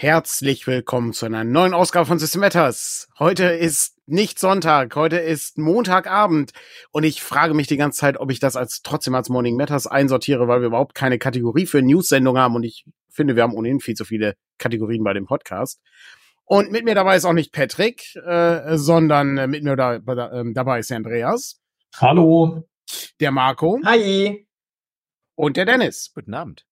Herzlich willkommen zu einer neuen Ausgabe von System Matters. Heute ist nicht Sonntag, heute ist Montagabend und ich frage mich die ganze Zeit, ob ich das als trotzdem als Morning Matters einsortiere, weil wir überhaupt keine Kategorie für News-Sendung haben und ich finde, wir haben ohnehin viel zu viele Kategorien bei dem Podcast. Und mit mir dabei ist auch nicht Patrick, äh, sondern mit mir da, äh, dabei ist der Andreas. Hallo. Der Marco. Hi. Und der Dennis. Guten Abend.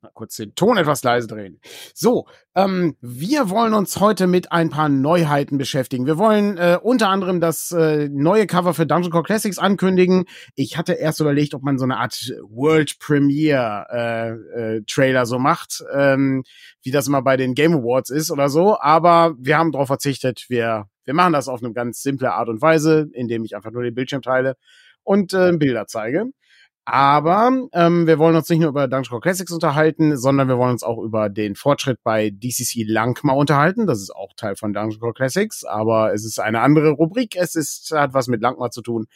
Mal kurz den Ton etwas leise drehen. So, ähm, wir wollen uns heute mit ein paar Neuheiten beschäftigen. Wir wollen äh, unter anderem das äh, neue Cover für Dungeon Core Classics ankündigen. Ich hatte erst überlegt, ob man so eine Art World Premiere äh, äh, Trailer so macht, ähm, wie das immer bei den Game Awards ist oder so. Aber wir haben darauf verzichtet. Wir wir machen das auf eine ganz simple Art und Weise, indem ich einfach nur den Bildschirm teile und äh, Bilder zeige. Aber ähm, wir wollen uns nicht nur über Dungeon Core Classics unterhalten, sondern wir wollen uns auch über den Fortschritt bei DCC Langma unterhalten. Das ist auch Teil von Dungeon Core Classics, aber es ist eine andere Rubrik. Es ist hat was mit Langma zu tun.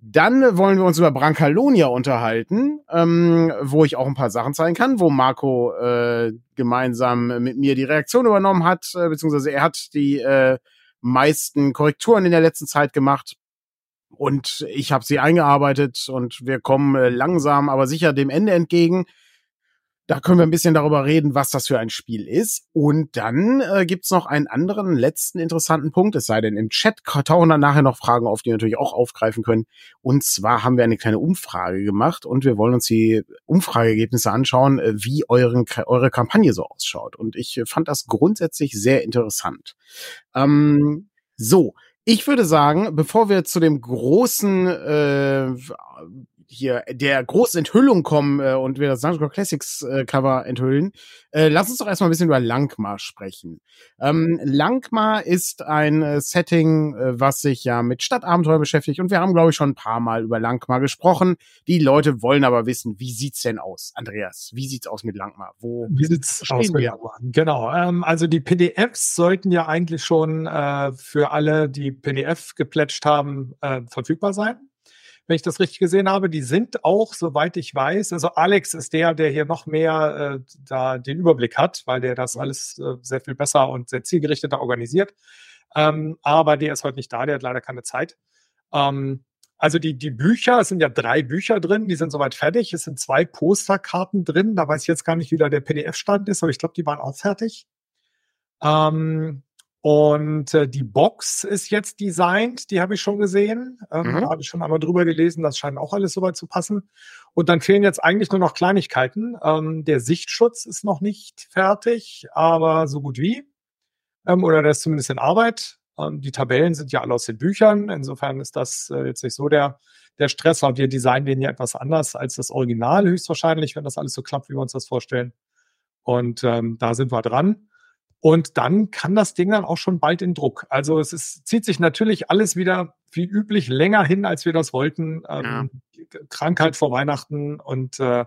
Dann wollen wir uns über Brancalonia unterhalten, ähm, wo ich auch ein paar Sachen zeigen kann, wo Marco äh, gemeinsam mit mir die Reaktion übernommen hat, äh, beziehungsweise er hat die äh, meisten Korrekturen in der letzten Zeit gemacht. Und ich habe sie eingearbeitet und wir kommen äh, langsam, aber sicher dem Ende entgegen. Da können wir ein bisschen darüber reden, was das für ein Spiel ist. Und dann äh, gibt's noch einen anderen letzten interessanten Punkt, es sei denn, im Chat tauchen dann nachher noch Fragen auf, die wir natürlich auch aufgreifen können. Und zwar haben wir eine kleine Umfrage gemacht und wir wollen uns die Umfrageergebnisse anschauen, äh, wie euren, eure Kampagne so ausschaut. Und ich fand das grundsätzlich sehr interessant. Ähm, so, ich würde sagen, bevor wir zu dem großen äh, hier der großen Enthüllung kommen äh, und wir das Dungeon Classics äh, Cover enthüllen, äh, lass uns doch erstmal ein bisschen über Langmar sprechen. Ähm, Langmar ist ein äh, Setting, äh, was sich ja mit Stadtabenteuer beschäftigt und wir haben, glaube ich, schon ein paar Mal über Langmar gesprochen. Die Leute wollen aber wissen, wie sieht's denn aus? Andreas, wie sieht's aus mit Langmar? Wo wie sieht's aus mit Langmar? Genau, ähm, also die PDFs sollten ja eigentlich schon äh, für alle, die PDF geplätscht haben, äh, verfügbar sein wenn ich das richtig gesehen habe. Die sind auch, soweit ich weiß, also Alex ist der, der hier noch mehr äh, da den Überblick hat, weil der das mhm. alles äh, sehr viel besser und sehr zielgerichteter organisiert. Ähm, aber der ist heute nicht da, der hat leider keine Zeit. Ähm, also die, die Bücher, es sind ja drei Bücher drin, die sind soweit fertig. Es sind zwei Posterkarten drin. Da weiß ich jetzt gar nicht, wie da der PDF-Stand ist, aber ich glaube, die waren auch fertig. Ähm, und äh, die Box ist jetzt designt, die habe ich schon gesehen. Ähm, mhm. Da habe ich schon einmal drüber gelesen, das scheint auch alles soweit zu passen. Und dann fehlen jetzt eigentlich nur noch Kleinigkeiten. Ähm, der Sichtschutz ist noch nicht fertig, aber so gut wie. Ähm, oder der ist zumindest in Arbeit. Ähm, die Tabellen sind ja alle aus den Büchern. Insofern ist das äh, jetzt nicht so der, der Stress. Und wir designen den ja etwas anders als das Original höchstwahrscheinlich, wenn das alles so klappt, wie wir uns das vorstellen. Und ähm, da sind wir dran. Und dann kann das Ding dann auch schon bald in Druck. Also es ist, zieht sich natürlich alles wieder wie üblich länger hin, als wir das wollten. Ähm, ja. Krankheit vor Weihnachten und äh,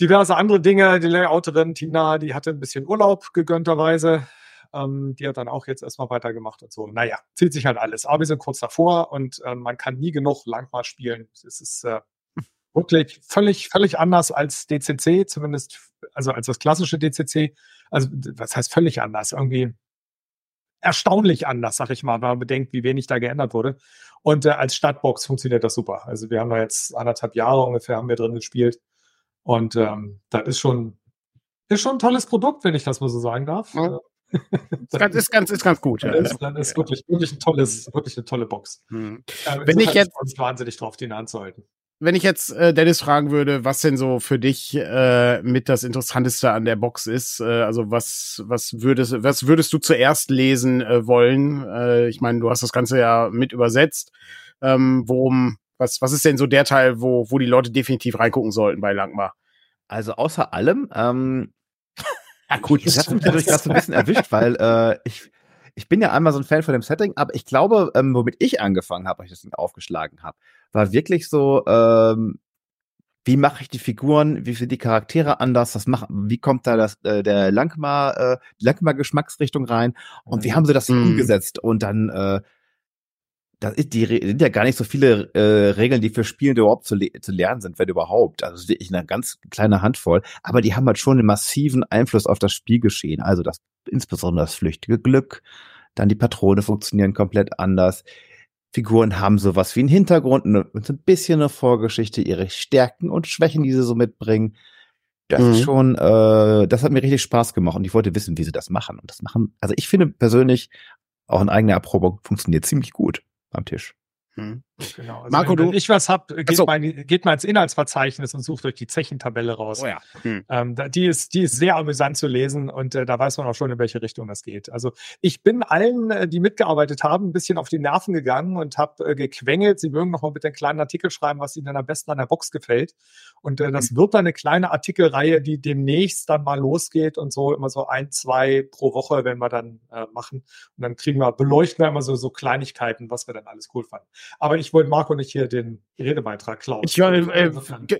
diverse andere Dinge. Die Layouterin Tina, die hatte ein bisschen Urlaub gegönnterweise. Ähm, die hat dann auch jetzt erstmal weitergemacht und so. Naja, zieht sich halt alles. Aber wir sind kurz davor und äh, man kann nie genug Langmarsch spielen. Es ist äh, wirklich völlig, völlig anders als DCC, zumindest, also als das klassische DCC. Also, was heißt völlig anders? Irgendwie erstaunlich anders, sag ich mal, wenn man bedenkt, wie wenig da geändert wurde. Und äh, als Stadtbox funktioniert das super. Also wir haben da jetzt anderthalb Jahre ungefähr haben wir drin gespielt. Und ähm, das ist schon, ist schon ein tolles Produkt, wenn ich das mal so sagen darf. Ja. ist, ganz, ist, ganz, ist ganz gut. Ja. Das ist, ist wirklich, wirklich, ein tolles, wirklich eine tolle Box. Hm. Äh, wenn ich jetzt uns wahnsinnig drauf, die in der Hand zu halten wenn ich jetzt äh, Dennis fragen würde, was denn so für dich äh, mit das Interessanteste an der Box ist, äh, also was was würdest was würdest du zuerst lesen äh, wollen? Äh, ich meine, du hast das Ganze ja mit übersetzt. Ähm, worum was was ist denn so der Teil, wo wo die Leute definitiv reingucken sollten bei Langmar? Also außer allem, ähm, ja gut, das hat mich natürlich gerade so ein bisschen erwischt, weil äh, ich ich bin ja einmal so ein Fan von dem Setting, aber ich glaube, ähm, womit ich angefangen habe, als ich das Ding aufgeschlagen habe, war wirklich so, ähm, wie mache ich die Figuren, wie sind die Charaktere anders, was macht, wie kommt da das, äh, der Langmar, äh, die Langmar Geschmacksrichtung rein und wie haben sie das mm. umgesetzt und dann, äh, das ist, die sind ja gar nicht so viele äh, Regeln, die für Spielende überhaupt zu, zu lernen sind, wenn überhaupt. Also wirklich eine ganz kleine Handvoll. Aber die haben halt schon einen massiven Einfluss auf das Spielgeschehen. Also das, insbesondere das flüchtige Glück. Dann die Patrone funktionieren komplett anders. Figuren haben sowas wie einen Hintergrund und so ein bisschen eine Vorgeschichte, ihre Stärken und Schwächen, die sie so mitbringen. Das mhm. ist schon, äh, das hat mir richtig Spaß gemacht und ich wollte wissen, wie sie das machen. Und das machen, also ich finde persönlich, auch in eigener Erprobung, funktioniert ziemlich gut am Tisch. Hm. Genau. Also Marco, wenn, wenn du ich was hab, geht, so. mal, geht mal ins Inhaltsverzeichnis und sucht euch die Zechentabelle raus. Oh ja. Hm. Ähm, die ist die ist sehr amüsant zu lesen und äh, da weiß man auch schon in welche Richtung das geht. Also ich bin allen, äh, die mitgearbeitet haben, ein bisschen auf die Nerven gegangen und habe äh, gequengelt. Sie mögen noch mal bitte einen kleinen Artikel schreiben, was ihnen am besten an der Box gefällt. Und äh, das wird dann eine kleine Artikelreihe, die demnächst dann mal losgeht und so immer so ein, zwei pro Woche, wenn wir dann äh, machen. Und dann kriegen wir, beleuchten wir immer so, so Kleinigkeiten, was wir dann alles cool fanden. Aber ich wollte Marco nicht hier den Redebeitrag klauen. Ich, äh,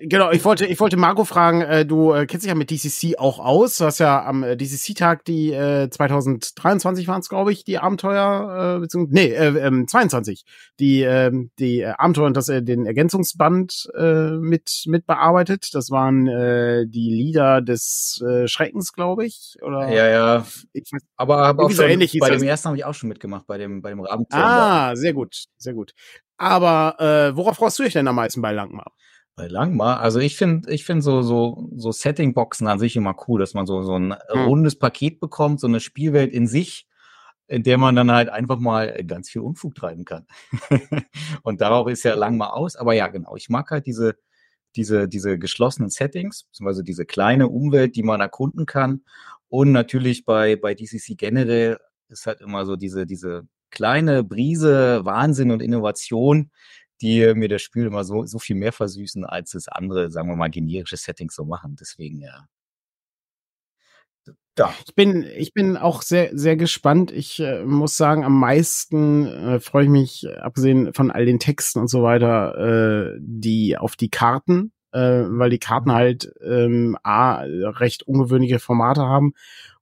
genau, ich wollte, ich wollte Marco fragen, äh, du äh, kennst dich ja mit DCC auch aus. Du hast ja am äh, DCC-Tag die äh, 2023 waren es, glaube ich, die Abenteuer, äh, beziehungsweise, nee, äh, äh, 22, die, äh, die äh, Abenteuer und das, äh, den Ergänzungsband äh, mit, mit bearbeitet. Das waren äh, die Lieder des äh, Schreckens, glaube ich. Oder? Ja, ja. Ich weiß, aber aber auch so ähnlich bei dem ersten habe ich auch schon mitgemacht, bei dem, bei dem Abenteuer. Ah, sehr gut, sehr gut. Aber äh, worauf freust du dich denn am meisten bei Langmar? Bei Langmar, also ich finde, ich finde so so so Setting-Boxen an sich immer cool, dass man so so ein hm. rundes Paket bekommt, so eine Spielwelt in sich, in der man dann halt einfach mal ganz viel Unfug treiben kann. und darauf ist ja Langmar aus. Aber ja, genau, ich mag halt diese diese diese geschlossenen Settings, beziehungsweise diese kleine Umwelt, die man erkunden kann. Und natürlich bei bei DCC generell ist halt immer so diese diese kleine Brise Wahnsinn und Innovation, die mir das Spiel immer so, so viel mehr versüßen, als es andere, sagen wir mal, generische Settings so machen. Deswegen, ja. Ja. Ich bin, ich bin auch sehr, sehr gespannt. Ich äh, muss sagen, am meisten äh, freue ich mich, abgesehen von all den Texten und so weiter, äh, die auf die Karten, äh, weil die Karten mhm. halt ähm, a recht ungewöhnliche Formate haben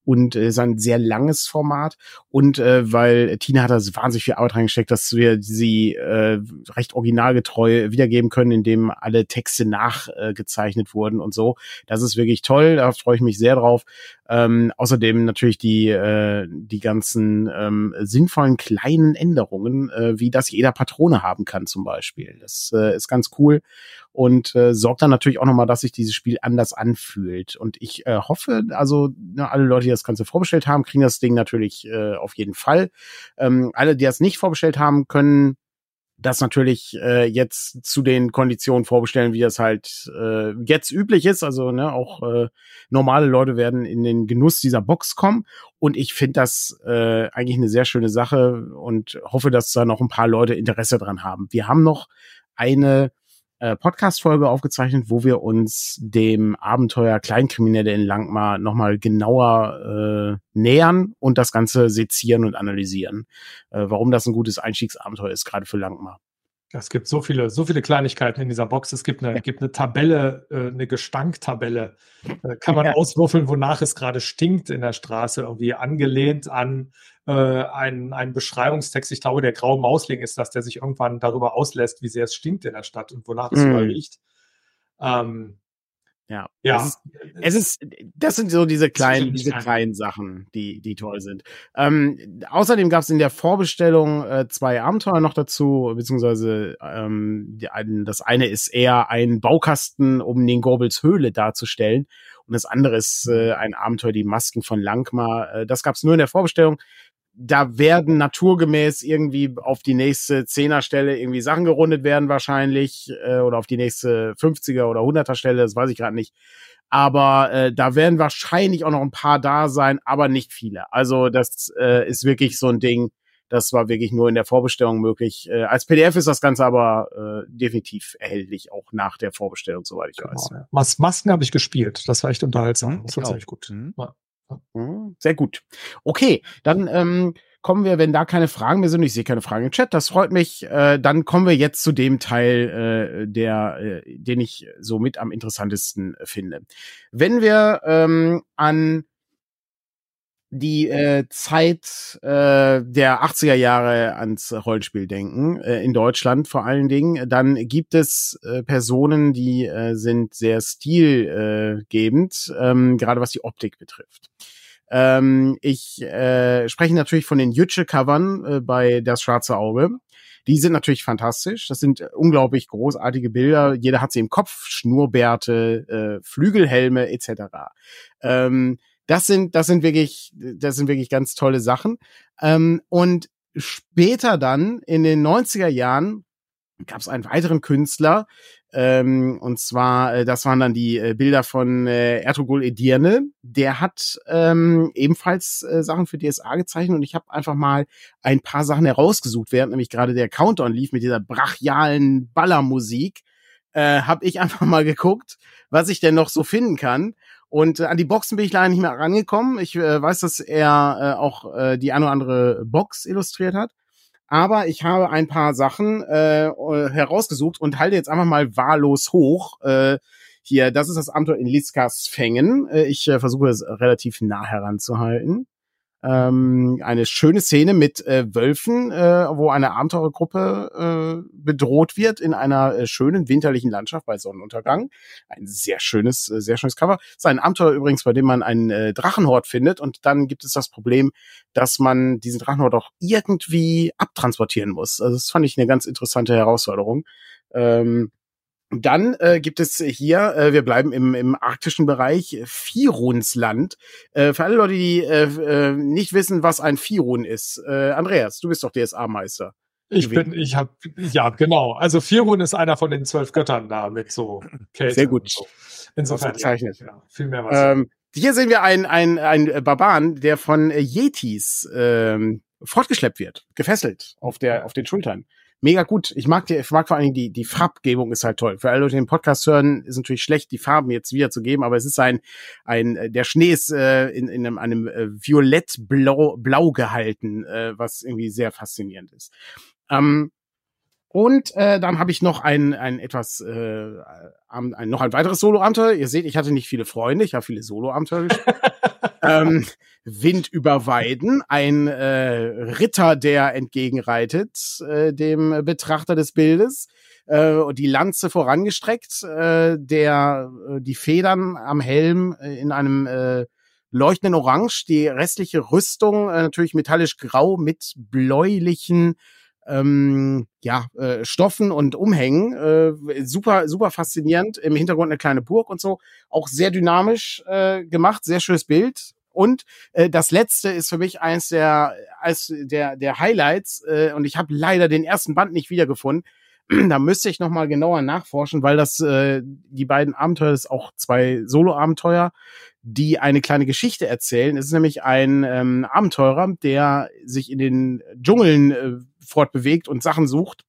und äh, ist ein sehr langes Format und äh, weil Tina hat da wahnsinnig viel Arbeit reingesteckt, dass wir sie äh, recht originalgetreu wiedergeben können, indem alle Texte nachgezeichnet äh, wurden und so. Das ist wirklich toll, da freue ich mich sehr drauf. Ähm, außerdem natürlich die äh, die ganzen ähm, sinnvollen kleinen Änderungen, äh, wie das jeder Patrone haben kann zum Beispiel. Das äh, ist ganz cool und äh, sorgt dann natürlich auch nochmal, dass sich dieses Spiel anders anfühlt. Und ich äh, hoffe, also ne, alle Leute, die das Ganze vorbestellt haben, kriegen das Ding natürlich äh, auf jeden Fall. Ähm, alle, die das nicht vorbestellt haben, können das natürlich äh, jetzt zu den Konditionen vorbestellen, wie das halt äh, jetzt üblich ist. Also ne, auch äh, normale Leute werden in den Genuss dieser Box kommen. Und ich finde das äh, eigentlich eine sehr schöne Sache und hoffe, dass da noch ein paar Leute Interesse dran haben. Wir haben noch eine äh, Podcast-Folge aufgezeichnet, wo wir uns dem Abenteuer Kleinkriminelle in Langmar nochmal genauer äh, nähern und das Ganze sezieren und analysieren. Äh, warum das ein gutes Einstiegsabenteuer ist, gerade für Langmar. Es gibt so viele, so viele Kleinigkeiten in dieser Box. Es gibt eine, gibt eine Tabelle, äh, eine Gestanktabelle. Äh, kann man auswürfeln, wonach es gerade stinkt in der Straße, irgendwie angelehnt an äh, einen, einen Beschreibungstext. Ich glaube, der graue Mausling ist das, der sich irgendwann darüber auslässt, wie sehr es stinkt in der Stadt und wonach es mm. riecht. Ähm, ja. ja. Es ist, es ist, das sind so diese kleinen, diese kleinen Sachen, die, die toll sind. Ähm, außerdem gab es in der Vorbestellung äh, zwei Abenteuer noch dazu, beziehungsweise ähm, die, das eine ist eher ein Baukasten, um den Gorbels Höhle darzustellen. Und das andere ist äh, ein Abenteuer, die Masken von Langmar. Äh, das gab es nur in der Vorbestellung da werden naturgemäß irgendwie auf die nächste Zehnerstelle irgendwie Sachen gerundet werden wahrscheinlich äh, oder auf die nächste 50er oder 100er Stelle, das weiß ich gerade nicht. Aber äh, da werden wahrscheinlich auch noch ein paar da sein, aber nicht viele. Also das äh, ist wirklich so ein Ding, das war wirklich nur in der Vorbestellung möglich. Äh, als PDF ist das Ganze aber äh, definitiv erhältlich, auch nach der Vorbestellung, soweit ich genau, weiß. Ja. Mas Masken habe ich gespielt, das war echt unterhaltsam. Das war echt gut. Mhm. Ja. Mhm, sehr gut. Okay, dann ähm, kommen wir, wenn da keine Fragen mehr sind, ich sehe keine Fragen im Chat, das freut mich, äh, dann kommen wir jetzt zu dem Teil, äh, der, äh, den ich so mit am interessantesten finde. Wenn wir ähm, an die äh, Zeit äh, der 80er Jahre ans Rollenspiel denken, äh, in Deutschland vor allen Dingen, dann gibt es äh, Personen, die äh, sind sehr stilgebend, äh, ähm, gerade was die Optik betrifft. Ähm, ich äh, spreche natürlich von den Jütsche-Covern äh, bei Das Schwarze Auge. Die sind natürlich fantastisch. Das sind unglaublich großartige Bilder. Jeder hat sie im Kopf, Schnurrbärte, äh, Flügelhelme etc. Ähm, das sind, das sind wirklich, das sind wirklich ganz tolle Sachen. Ähm, und später dann, in den 90er Jahren, gab es einen weiteren Künstler, ähm, und zwar, äh, das waren dann die äh, Bilder von äh, Ertugul Edirne. Der hat ähm, ebenfalls äh, Sachen für DSA gezeichnet und ich habe einfach mal ein paar Sachen herausgesucht, während nämlich gerade der Countdown lief mit dieser brachialen Ballermusik. Äh, habe ich einfach mal geguckt, was ich denn noch so finden kann. Und äh, an die Boxen bin ich leider nicht mehr rangekommen. Ich äh, weiß, dass er äh, auch äh, die eine oder andere Box illustriert hat. Aber ich habe ein paar Sachen äh, herausgesucht und halte jetzt einfach mal wahllos hoch. Äh, hier, das ist das Abenteuer in Liskas Fängen. Äh, ich äh, versuche es relativ nah heranzuhalten ähm, eine schöne Szene mit äh, Wölfen, äh, wo eine Abenteurergruppe äh, bedroht wird in einer äh, schönen winterlichen Landschaft bei Sonnenuntergang. Ein sehr schönes, äh, sehr schönes Cover. Das ist ein Abenteuer übrigens, bei dem man einen äh, Drachenhort findet und dann gibt es das Problem, dass man diesen Drachenhort auch irgendwie abtransportieren muss. Also das fand ich eine ganz interessante Herausforderung. Ähm, dann äh, gibt es hier, äh, wir bleiben im, im arktischen Bereich, Firunsland. Äh, für alle Leute, die äh, äh, nicht wissen, was ein Firun ist. Äh, Andreas, du bist doch DSA-Meister. Ich bin, ich habe, ja, genau. Also Firun ist einer von den zwölf Göttern da mit so Kälte. Sehr gut. So. Insofern, gezeichnet. Ja, viel mehr was. Ähm, hier sehen wir einen, einen, einen Barbaren, der von Yetis ähm, fortgeschleppt wird, gefesselt auf der, auf den Schultern mega gut. Ich mag die, ich mag vor allen Dingen die, die Farbgebung ist halt toll. Für alle die den Podcast hören, ist natürlich schlecht, die Farben jetzt wiederzugeben, aber es ist ein, ein, der Schnee ist äh, in, in einem, einem äh, violett-blau blau gehalten, äh, was irgendwie sehr faszinierend ist. Ähm, und äh, dann habe ich noch ein, ein etwas, äh, ein, noch ein weiteres Solo-Abenteuer. Ihr seht, ich hatte nicht viele Freunde, ich habe viele Solo-Abenteuer gespielt. ähm, Wind über Weiden, ein äh, Ritter, der entgegenreitet äh, dem Betrachter des Bildes, äh, die Lanze vorangestreckt, äh, der äh, die Federn am Helm äh, in einem äh, leuchtenden Orange, die restliche Rüstung äh, natürlich metallisch grau mit bläulichen ähm, ja, äh, Stoffen und Umhängen. Äh, super, super faszinierend. Im Hintergrund eine kleine Burg und so. Auch sehr dynamisch äh, gemacht, sehr schönes Bild. Und äh, das letzte ist für mich eins der, als der, der Highlights. Äh, und ich habe leider den ersten Band nicht wiedergefunden. da müsste ich noch mal genauer nachforschen, weil das äh, die beiden Abenteuer, ist auch zwei Solo-Abenteuer, die eine kleine Geschichte erzählen. Es ist nämlich ein ähm, Abenteurer, der sich in den Dschungeln äh, fortbewegt und Sachen sucht,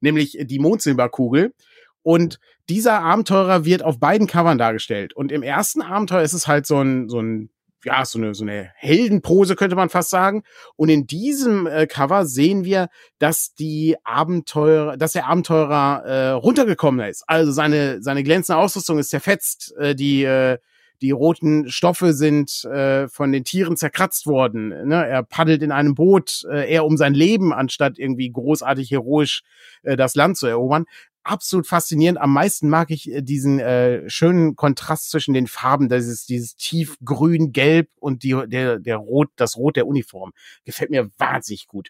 nämlich die Mondsilberkugel. Und dieser Abenteurer wird auf beiden Covern dargestellt. Und im ersten Abenteuer ist es halt so ein, so ein ja, so eine, so eine Heldenpose könnte man fast sagen. Und in diesem äh, Cover sehen wir, dass die Abenteurer, dass der Abenteurer äh, runtergekommen ist. Also seine, seine glänzende Ausrüstung ist zerfetzt, äh, die, äh, die roten Stoffe sind äh, von den Tieren zerkratzt worden. Ne? Er paddelt in einem Boot äh, eher um sein Leben, anstatt irgendwie großartig heroisch äh, das Land zu erobern absolut faszinierend. Am meisten mag ich äh, diesen äh, schönen Kontrast zwischen den Farben, das ist dieses tiefgrün, gelb und die, der, der Rot, das Rot der Uniform. Gefällt mir wahnsinnig gut.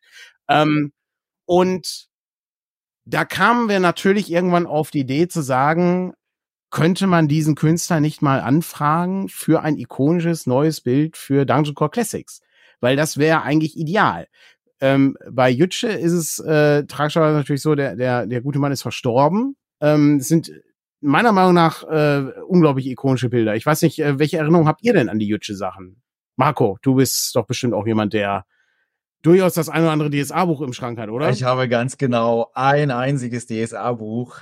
Ähm, und da kamen wir natürlich irgendwann auf die Idee zu sagen, könnte man diesen Künstler nicht mal anfragen für ein ikonisches neues Bild für Dungeon Core Classics? Weil das wäre eigentlich ideal. Ähm, bei Jütsche ist es äh, tragischerweise natürlich so, der, der, der gute Mann ist verstorben. Ähm, es sind meiner Meinung nach äh, unglaublich ikonische Bilder. Ich weiß nicht, äh, welche Erinnerung habt ihr denn an die Jütsche-Sachen? Marco, du bist doch bestimmt auch jemand, der durchaus das ein oder andere DSA-Buch im Schrank hat, oder? Ich habe ganz genau ein einziges DSA-Buch.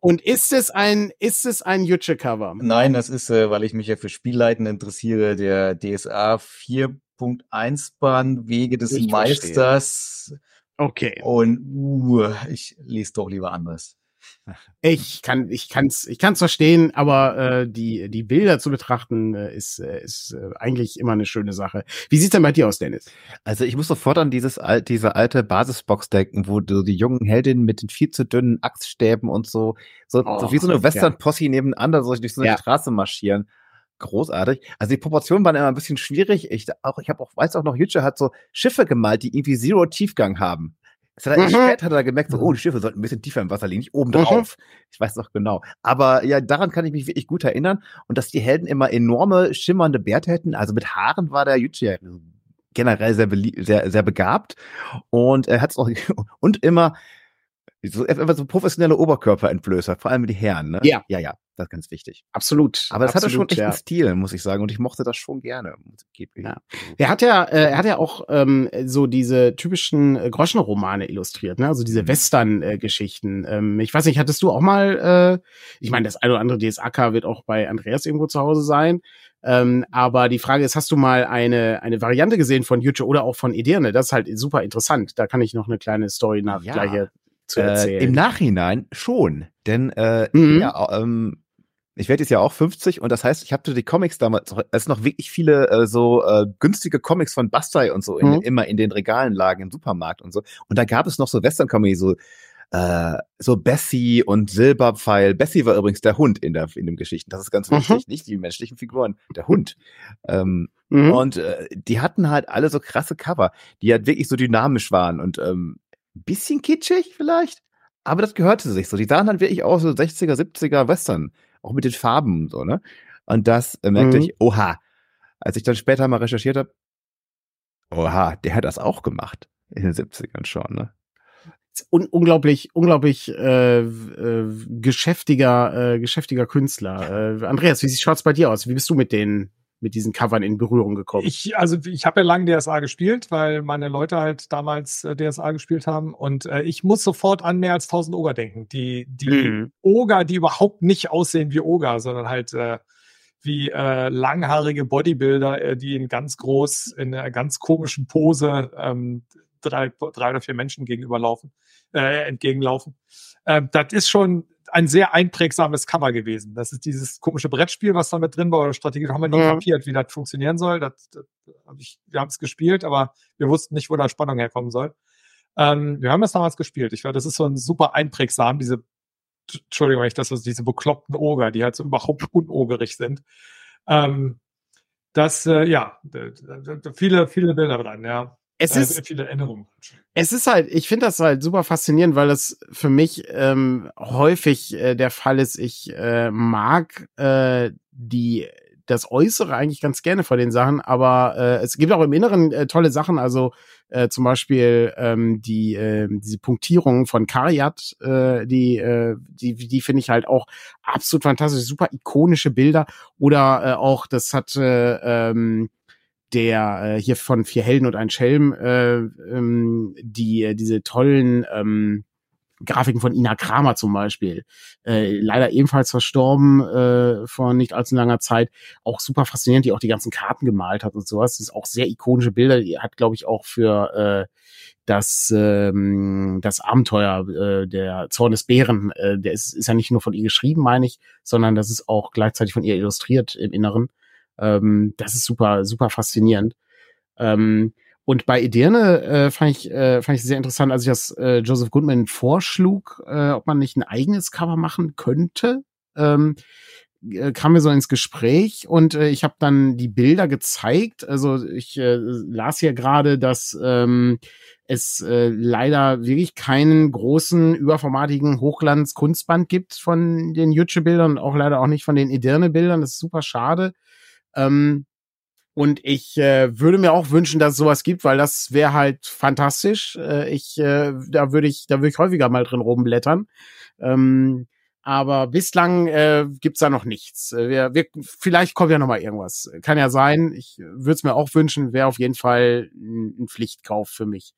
Und ist es ein, ist es ein Jütsche-Cover? Nein, das ist, äh, weil ich mich ja für Spielleiten interessiere, der DSA 4 Punkt 1 Bahn Wege des ich Meisters. Verstehe. Okay. Und uh, ich lese doch lieber anderes. Ich kann, ich kann's, ich kann's verstehen, aber äh, die die Bilder zu betrachten äh, ist äh, ist äh, eigentlich immer eine schöne Sache. Wie sieht's denn bei dir aus, Dennis? Also ich muss sofort an dieses al diese alte Basisbox denken, wo du die jungen Heldinnen mit den viel zu dünnen Axtstäben und so so, oh, so wie so eine Western-Posse ja. nebeneinander so durch so eine ja. Straße marschieren. Großartig. Also die Proportionen waren immer ein bisschen schwierig. Ich auch, ich habe auch, weiß auch noch, Jütsche hat so Schiffe gemalt, die irgendwie Zero Tiefgang haben. Das hat er mhm. später hat er gemerkt, so, oh, die Schiffe sollten ein bisschen tiefer im Wasser liegen, nicht oben drauf. Mhm. Ich weiß noch genau. Aber ja, daran kann ich mich wirklich gut erinnern. Und dass die Helden immer enorme, schimmernde Bärte hätten. Also mit Haaren war der Yuji generell sehr, sehr, sehr begabt. Und er hat es auch, und immer, so, einfach so professionelle Oberkörperentblößer, vor allem die Herren, ne? Ja. Ja, ja. Das ist ganz wichtig. Absolut. Aber das hatte schon echt ja. einen Stil, muss ich sagen. Und ich mochte das schon gerne. Ja. Er hat ja, äh, er hat ja auch ähm, so diese typischen äh, Groschenromane illustriert, ne? Also diese mhm. Western-Geschichten. Ähm, ich weiß nicht, hattest du auch mal, äh, ich meine, das eine oder andere DSAK wird auch bei Andreas irgendwo zu Hause sein. Ähm, aber die Frage ist, hast du mal eine, eine Variante gesehen von Yuche oder auch von Ederne? Das ist halt super interessant. Da kann ich noch eine kleine Story nach ja. gleich zu erzählen. Äh, Im Nachhinein schon. Denn äh, mhm. ja, ähm, ich werde jetzt ja auch 50 und das heißt, ich habe die Comics damals, es noch wirklich viele äh, so äh, günstige Comics von Bastai und so in, mhm. immer in den Regalen lagen im Supermarkt und so. Und da gab es noch so Western Comedy, so äh, so Bessie und Silberpfeil. Bessie war übrigens der Hund in der in dem Geschichten. Das ist ganz mhm. wichtig, nicht die menschlichen Figuren, der Hund. Ähm, mhm. Und äh, die hatten halt alle so krasse Cover, die halt wirklich so dynamisch waren und ähm, bisschen kitschig vielleicht, aber das gehörte sich so. Die sahen dann wirklich aus so 60er, 70er Western auch mit den Farben und so, ne? Und das äh, merkte mhm. ich, oha, als ich dann später mal recherchiert habe, oha, der hat das auch gemacht in den 70ern schon, ne? Un unglaublich, unglaublich äh, äh, geschäftiger, äh, geschäftiger Künstler. Äh, Andreas, wie schaut's bei dir aus? Wie bist du mit den mit diesen Covern in Berührung gekommen? Ich, also ich habe ja lange DSA gespielt, weil meine Leute halt damals äh, DSA gespielt haben und äh, ich muss sofort an mehr als 1000 Oger denken. Die, die mhm. Oger, die überhaupt nicht aussehen wie Oger, sondern halt äh, wie äh, langhaarige Bodybuilder, äh, die in ganz groß, in einer ganz komischen Pose ähm, drei, drei oder vier Menschen gegenüberlaufen, äh, entgegenlaufen. Äh, das ist schon ein sehr einprägsames Cover gewesen. Das ist dieses komische Brettspiel, was da mit drin war, oder Strategie, da haben wir nie mhm. kapiert, wie das funktionieren soll. Das, das hab ich, wir haben es gespielt, aber wir wussten nicht, wo da Spannung herkommen soll. Ähm, wir haben es damals gespielt. Ich glaube, das ist so ein super einprägsam, diese, Entschuldigung, wenn ich das, diese bekloppten Oger, die halt so überhaupt unogerig sind. Ähm, das, äh, ja, viele, viele Bilder dran, ja es ist viele Erinnerungen. Es ist halt, ich finde das halt super faszinierend, weil das für mich ähm, häufig äh, der Fall ist. Ich äh, mag äh, die das Äußere eigentlich ganz gerne vor den Sachen, aber äh, es gibt auch im Inneren äh, tolle Sachen, also äh, zum Beispiel ähm, die äh, diese Punktierung von Kariat, äh, die äh, die die finde ich halt auch absolut fantastisch, super ikonische Bilder oder äh, auch das hat äh, ähm, der äh, hier von Vier Helden und ein Schelm, äh, ähm, die äh, diese tollen ähm, Grafiken von Ina Kramer zum Beispiel, äh, leider ebenfalls verstorben äh, vor nicht allzu langer Zeit, auch super faszinierend, die auch die ganzen Karten gemalt hat und sowas. Das ist auch sehr ikonische Bilder. Die hat, glaube ich, auch für äh, das ähm, das Abenteuer äh, der Zorn des Bären, äh, der ist, ist ja nicht nur von ihr geschrieben, meine ich, sondern das ist auch gleichzeitig von ihr illustriert im Inneren. Ähm, das ist super, super faszinierend. Ähm, und bei Ederne äh, fand ich äh, fand ich sehr interessant, als ich das äh, Joseph Goodman vorschlug, äh, ob man nicht ein eigenes Cover machen könnte. Ähm, äh, kam mir so ins Gespräch und äh, ich habe dann die Bilder gezeigt. Also ich äh, las hier gerade, dass ähm, es äh, leider wirklich keinen großen überformatigen Hochglanz-Kunstband gibt von den Jutsche-Bildern und auch leider auch nicht von den Edirne-Bildern. Das ist super schade. Ähm, und ich äh, würde mir auch wünschen, dass es sowas gibt, weil das wäre halt fantastisch. Äh, ich, äh, da würde ich, da würde ich häufiger mal drin rumblättern. Ähm, aber bislang äh, gibt's da noch nichts. Äh, wir, wir, vielleicht kommt ja noch mal irgendwas. Kann ja sein. Ich würde es mir auch wünschen. Wäre auf jeden Fall ein, ein Pflichtkauf für mich.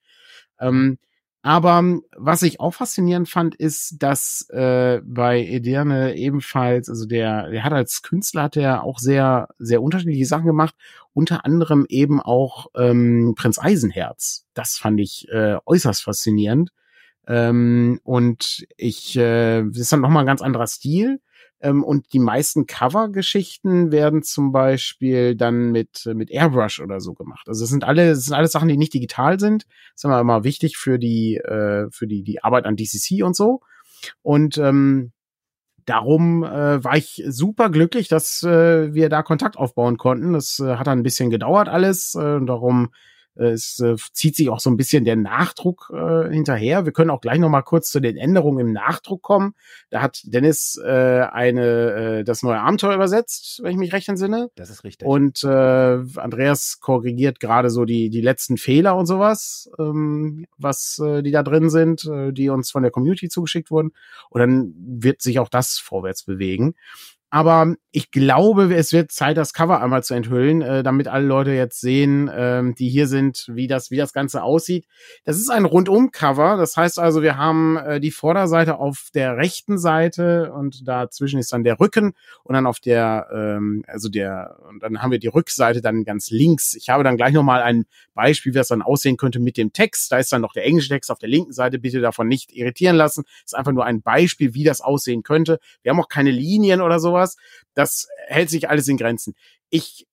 Ähm, aber ähm, was ich auch faszinierend fand, ist, dass äh, bei Ederne ebenfalls, also der, der hat als Künstler hat er auch sehr, sehr unterschiedliche Sachen gemacht, unter anderem eben auch ähm, Prinz Eisenherz. Das fand ich äh, äußerst faszinierend. Ähm, und ich, äh, das ist dann nochmal ein ganz anderer Stil. Ähm, und die meisten Cover-Geschichten werden zum Beispiel dann mit, mit Airbrush oder so gemacht. Also es sind alle, es sind alles Sachen, die nicht digital sind. Das ist immer, immer wichtig für die, äh, für die, die Arbeit an DCC und so. Und ähm, darum äh, war ich super glücklich, dass äh, wir da Kontakt aufbauen konnten. Das äh, hat dann ein bisschen gedauert alles. Äh, darum es äh, zieht sich auch so ein bisschen der Nachdruck äh, hinterher. Wir können auch gleich noch mal kurz zu den Änderungen im Nachdruck kommen. Da hat Dennis äh, eine äh, das neue Abenteuer übersetzt, wenn ich mich recht entsinne. Das ist richtig. Und äh, Andreas korrigiert gerade so die die letzten Fehler und sowas, ähm, was äh, die da drin sind, äh, die uns von der Community zugeschickt wurden. Und dann wird sich auch das vorwärts bewegen. Aber ich glaube, es wird Zeit, das Cover einmal zu enthüllen, äh, damit alle Leute jetzt sehen, ähm, die hier sind, wie das, wie das Ganze aussieht. Das ist ein Rundum-Cover. Das heißt also, wir haben äh, die Vorderseite auf der rechten Seite und dazwischen ist dann der Rücken und dann auf der, ähm, also der, und dann haben wir die Rückseite dann ganz links. Ich habe dann gleich nochmal ein Beispiel, wie das dann aussehen könnte mit dem Text. Da ist dann noch der englische Text auf der linken Seite. Bitte davon nicht irritieren lassen. Das ist einfach nur ein Beispiel, wie das aussehen könnte. Wir haben auch keine Linien oder sowas. Das hält sich alles in Grenzen. Ich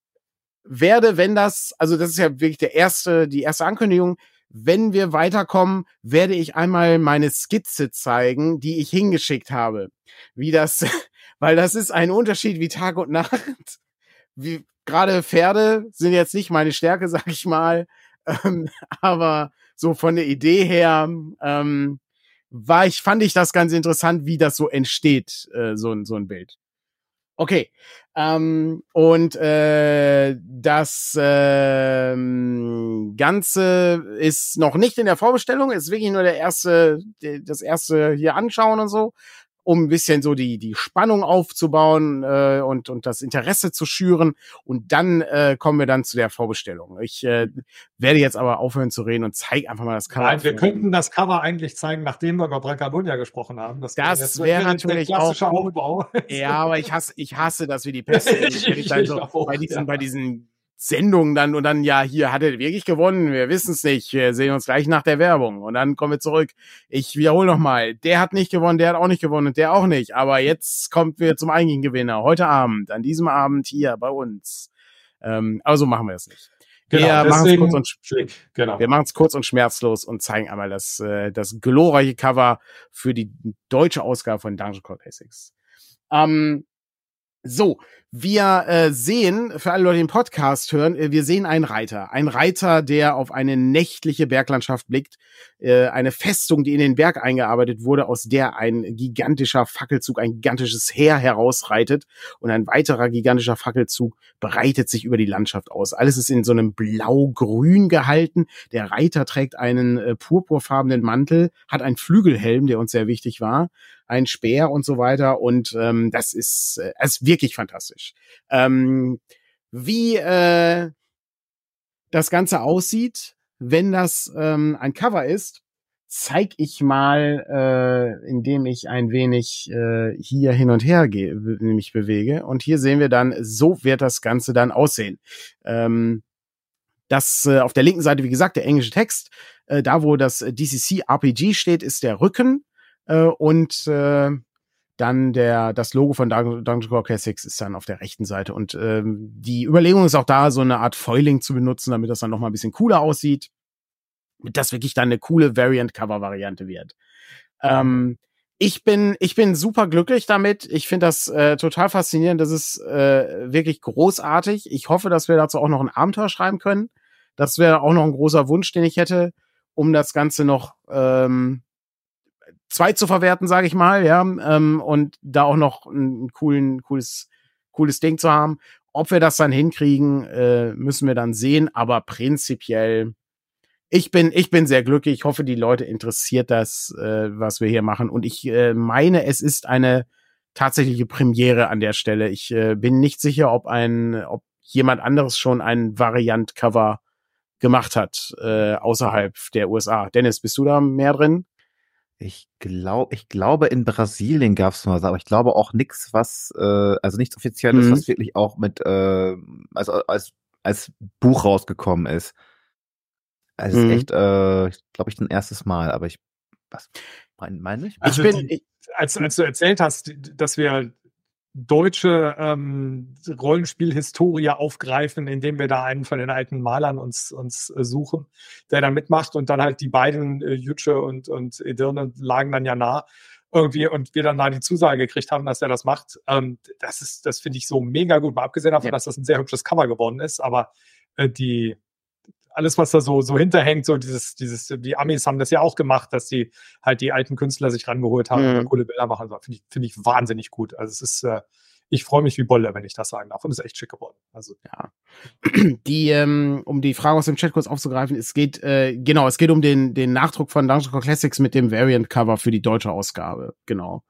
werde, wenn das, also das ist ja wirklich der erste, die erste Ankündigung, wenn wir weiterkommen, werde ich einmal meine Skizze zeigen, die ich hingeschickt habe. Wie das, weil das ist ein Unterschied wie Tag und Nacht. Wie, gerade Pferde sind jetzt nicht meine Stärke, sag ich mal. Ähm, aber so von der Idee her, ähm, war ich, fand ich das ganz interessant, wie das so entsteht, äh, so, so ein Bild. Okay. Ähm, und äh, das ähm, Ganze ist noch nicht in der Vorbestellung, ist wirklich nur der erste, das erste hier anschauen und so um ein bisschen so die, die Spannung aufzubauen äh, und, und das Interesse zu schüren. Und dann äh, kommen wir dann zu der Vorbestellung. Ich äh, werde jetzt aber aufhören zu reden und zeige einfach mal das Cover. Nein, wir könnten das Cover eigentlich zeigen, nachdem wir über Brancabunia gesprochen haben. Das, das wäre natürlich auch. Aufbau. Ja, aber ich hasse, ich hasse das wie die Pest. ich, ich, ich, so, auch, bei diesen, ja. bei diesen Sendung dann und dann, ja, hier hat er wirklich gewonnen, wir wissen es nicht, wir sehen uns gleich nach der Werbung und dann kommen wir zurück. Ich wiederhole nochmal, der hat nicht gewonnen, der hat auch nicht gewonnen und der auch nicht, aber jetzt kommt wir zum eigentlichen Gewinner, heute Abend, an diesem Abend hier bei uns. Ähm, aber so machen wir es nicht. Genau, wir machen es kurz, und, genau. wir kurz und schmerzlos und zeigen einmal das, äh, das glorreiche Cover für die deutsche Ausgabe von Dungeon Call Basics. Ähm, so, wir äh, sehen, für alle Leute, die den Podcast hören, äh, wir sehen einen Reiter. Ein Reiter, der auf eine nächtliche Berglandschaft blickt. Äh, eine Festung, die in den Berg eingearbeitet wurde, aus der ein gigantischer Fackelzug, ein gigantisches Heer herausreitet. Und ein weiterer gigantischer Fackelzug breitet sich über die Landschaft aus. Alles ist in so einem blau-grün gehalten. Der Reiter trägt einen äh, purpurfarbenen Mantel, hat einen Flügelhelm, der uns sehr wichtig war ein Speer und so weiter. Und ähm, das ist, äh, ist wirklich fantastisch. Ähm, wie äh, das Ganze aussieht, wenn das ähm, ein Cover ist, zeig ich mal, äh, indem ich ein wenig äh, hier hin und her gehe, mich bewege. Und hier sehen wir dann, so wird das Ganze dann aussehen. Ähm, das äh, auf der linken Seite, wie gesagt, der englische Text. Äh, da, wo das DCC RPG steht, ist der Rücken. Äh, und äh, dann der, das Logo von Dungeon Core Classics ist dann auf der rechten Seite. Und ähm, die Überlegung ist auch da, so eine Art Foiling zu benutzen, damit das dann nochmal ein bisschen cooler aussieht. Damit das wirklich dann eine coole Variant-Cover-Variante wird. Ähm, ich bin, ich bin super glücklich damit. Ich finde das äh, total faszinierend. Das ist äh, wirklich großartig. Ich hoffe, dass wir dazu auch noch ein Abenteuer schreiben können. Das wäre auch noch ein großer Wunsch, den ich hätte, um das Ganze noch ähm, zwei zu verwerten, sage ich mal, ja, ähm, und da auch noch ein coolen, cooles, cooles Ding zu haben. Ob wir das dann hinkriegen, äh, müssen wir dann sehen, aber prinzipiell, ich bin, ich bin sehr glücklich. Ich hoffe, die Leute interessiert das, äh, was wir hier machen. Und ich äh, meine, es ist eine tatsächliche Premiere an der Stelle. Ich äh, bin nicht sicher, ob ein, ob jemand anderes schon ein Variant-Cover gemacht hat, äh, außerhalb der USA. Dennis, bist du da mehr drin? Ich glaube, ich glaube, in Brasilien gab es mal, aber ich glaube auch nichts, was, äh, also nichts Offizielles, mhm. was wirklich auch mit, äh, also als, als Buch rausgekommen ist. Also mhm. ist echt, äh, glaube ich, ein erstes Mal, aber ich Was? Mein, meine ich? Also ich bin, die, als, als du erzählt hast, dass wir deutsche ähm, Rollenspielhistorie aufgreifen, indem wir da einen von den alten Malern uns, uns äh, suchen, der da mitmacht und dann halt die beiden, äh, Jütsche und, und Edirne, lagen dann ja nah irgendwie und wir dann da die Zusage gekriegt haben, dass er das macht. Ähm, das ist, das finde ich so mega gut. Mal abgesehen davon, ja. dass das ein sehr hübsches Cover geworden ist, aber äh, die, alles, was da so, so hinterhängt, so dieses, dieses, die Amis haben das ja auch gemacht, dass die halt die alten Künstler sich rangeholt haben mhm. und coole Bilder machen. Also, finde ich, finde ich wahnsinnig gut. Also es ist, äh, ich freue mich wie Bolle, wenn ich das sagen darf. Und es ist echt schick geworden. Also ja. Die, ähm, um die Frage aus dem Chat kurz aufzugreifen, es geht, äh, genau, es geht um den, den Nachdruck von Dungeon Classics mit dem Variant Cover für die deutsche Ausgabe. Genau.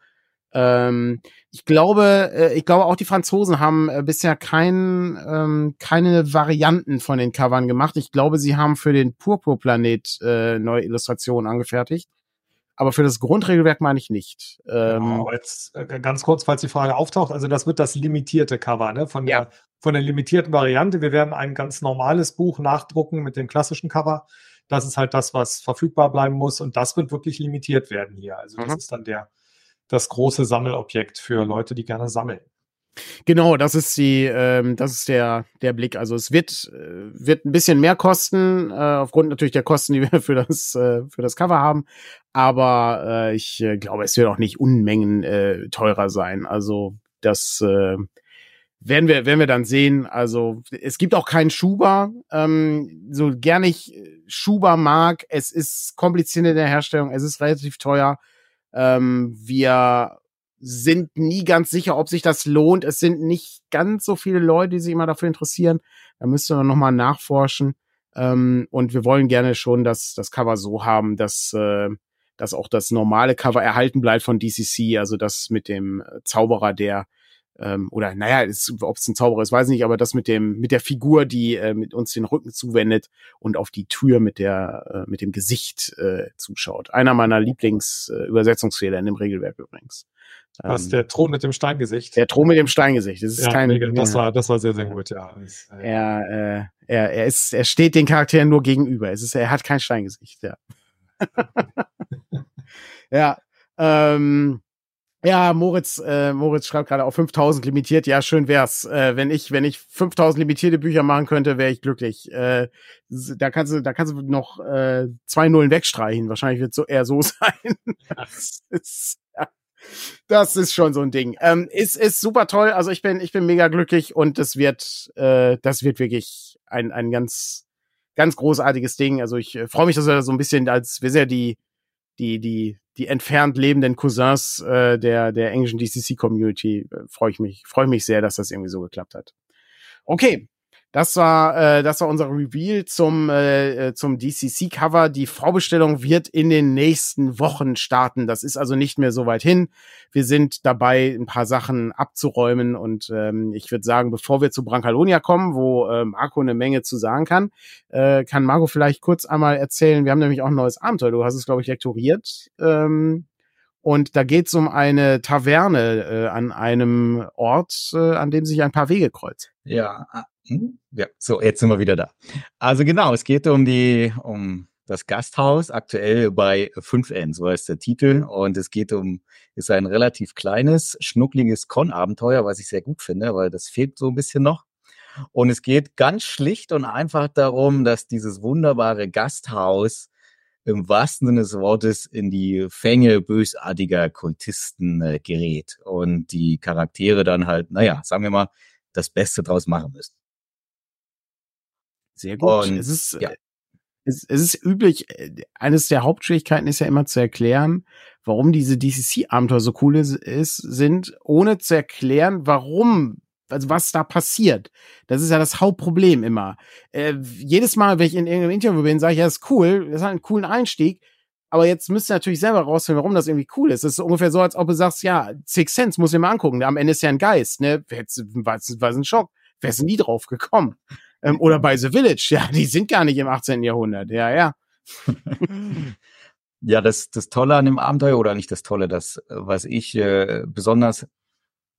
Ähm, ich glaube, äh, ich glaube auch die Franzosen haben äh, bisher kein, ähm, keine Varianten von den Covern gemacht. Ich glaube, sie haben für den Purpurplanet äh, neue Illustrationen angefertigt. Aber für das Grundregelwerk meine ich nicht. Ähm, genau, jetzt äh, ganz kurz, falls die Frage auftaucht. Also das wird das limitierte Cover, ne? Von ja. der, von der limitierten Variante. Wir werden ein ganz normales Buch nachdrucken mit dem klassischen Cover. Das ist halt das, was verfügbar bleiben muss. Und das wird wirklich limitiert werden hier. Also das mhm. ist dann der, das große Sammelobjekt für Leute, die gerne sammeln. Genau, das ist die, ähm, das ist der der Blick. Also es wird äh, wird ein bisschen mehr kosten äh, aufgrund natürlich der Kosten, die wir für das äh, für das Cover haben. Aber äh, ich äh, glaube, es wird auch nicht Unmengen äh, teurer sein. Also das äh, werden wir werden wir dann sehen. Also es gibt auch keinen Schuber. Ähm, so gerne ich Schuber mag, es ist kompliziert in der Herstellung. Es ist relativ teuer. Ähm, wir sind nie ganz sicher, ob sich das lohnt. Es sind nicht ganz so viele Leute, die sich immer dafür interessieren. Da müsste man nochmal nachforschen. Ähm, und wir wollen gerne schon das, das Cover so haben, dass, äh, dass auch das normale Cover erhalten bleibt von DCC, also das mit dem Zauberer, der ähm, oder naja, ob es ein Zauberer ist, weiß ich nicht, aber das mit dem mit der Figur, die äh, mit uns den Rücken zuwendet und auf die Tür mit der äh, mit dem Gesicht äh, zuschaut. Einer meiner Lieblingsübersetzungsfehler äh, in dem Regelwerk übrigens. Was, ähm, der Thron mit dem Steingesicht? Der Thron mit dem Steingesicht. Das ist ja, kein. Das war, das war sehr, sehr gut, ja. Äh, er, äh, er, er ist, er steht den Charakteren nur gegenüber. Es ist, er hat kein Steingesicht, ja. ja, ähm, ja, Moritz, äh, Moritz schreibt gerade auf 5000 limitiert. Ja, schön wär's. Äh, wenn ich, wenn ich 5000 limitierte Bücher machen könnte, wäre ich glücklich. Äh, da kannst du, da kannst du noch äh, zwei Nullen wegstreichen. Wahrscheinlich wird so eher so sein. das ist, ja, das ist schon so ein Ding. Ähm, ist, ist super toll. Also ich bin, ich bin mega glücklich und das wird, äh, das wird wirklich ein, ein ganz, ganz großartiges Ding. Also ich äh, freue mich, dass wir so ein bisschen als, wir sind ja die, die, die, die entfernt lebenden Cousins äh, der, der englischen DCC-Community. Äh, freue ich mich, freue mich sehr, dass das irgendwie so geklappt hat. Okay, das war, äh, das war unser Reveal zum, äh, äh zum DCC-Cover. Die Vorbestellung wird in den nächsten Wochen starten. Das ist also nicht mehr so weit hin. Wir sind dabei, ein paar Sachen abzuräumen. Und ähm, ich würde sagen, bevor wir zu Brancalonia kommen, wo äh, Marco eine Menge zu sagen kann, äh, kann Marco vielleicht kurz einmal erzählen. Wir haben nämlich auch ein neues Abenteuer. Du hast es, glaube ich, lektoriert. Ähm, und da geht es um eine Taverne äh, an einem Ort, äh, an dem sich ein paar Wege kreuzen. Ja? Ja, so, jetzt sind wir wieder da. Also genau, es geht um die, um das Gasthaus, aktuell bei 5N, so heißt der Titel. Und es geht um, ist ein relativ kleines, schnuckliges Con-Abenteuer, was ich sehr gut finde, weil das fehlt so ein bisschen noch. Und es geht ganz schlicht und einfach darum, dass dieses wunderbare Gasthaus im wahrsten Sinne des Wortes in die Fänge bösartiger Kultisten äh, gerät und die Charaktere dann halt, naja, sagen wir mal, das Beste draus machen müssen. Sehr gut. Und, es ist, ja. es, es ist üblich, äh, eines der Hauptschwierigkeiten ist ja immer zu erklären, warum diese DCC-Abenteuer so cool ist, ist, sind, ohne zu erklären, warum also was da passiert. Das ist ja das Hauptproblem immer. Äh, jedes Mal, wenn ich in irgendeinem Interview bin, sage ich, ja, das ist cool, das hat einen coolen Einstieg. Aber jetzt müsst ihr natürlich selber rausfinden, warum das irgendwie cool ist. Das ist ungefähr so, als ob du sagst, ja, Six Sense muss ich mal angucken. Am Ende ist ja ein Geist, ne? War, war ein Schock. Wer ist nie drauf gekommen? Ähm, oder bei The Village, ja, die sind gar nicht im 18. Jahrhundert. Ja, ja. ja, das, das Tolle an dem Abenteuer, oder nicht das Tolle, das, was ich äh, besonders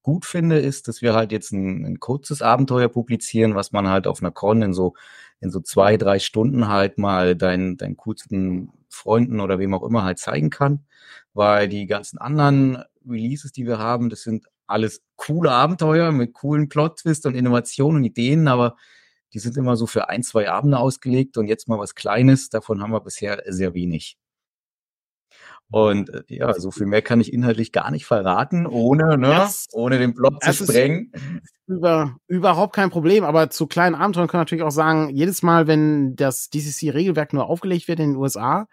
gut finde, ist, dass wir halt jetzt ein, ein kurzes Abenteuer publizieren, was man halt auf einer Con in so, in so zwei, drei Stunden halt mal deinen, deinen coolsten Freunden oder wem auch immer halt zeigen kann, weil die ganzen anderen Releases, die wir haben, das sind alles coole Abenteuer mit coolen Plot-Twist und Innovationen und Ideen, aber die sind immer so für ein, zwei Abende ausgelegt und jetzt mal was Kleines, davon haben wir bisher sehr wenig. Und äh, ja, so viel mehr kann ich inhaltlich gar nicht verraten, ohne, ne, Das- ohne den Plot zu sprengen. Über, überhaupt kein Problem, aber zu kleinen Abenteuern können wir natürlich auch sagen, jedes Mal, wenn das DCC-Regelwerk nur aufgelegt wird in den USA,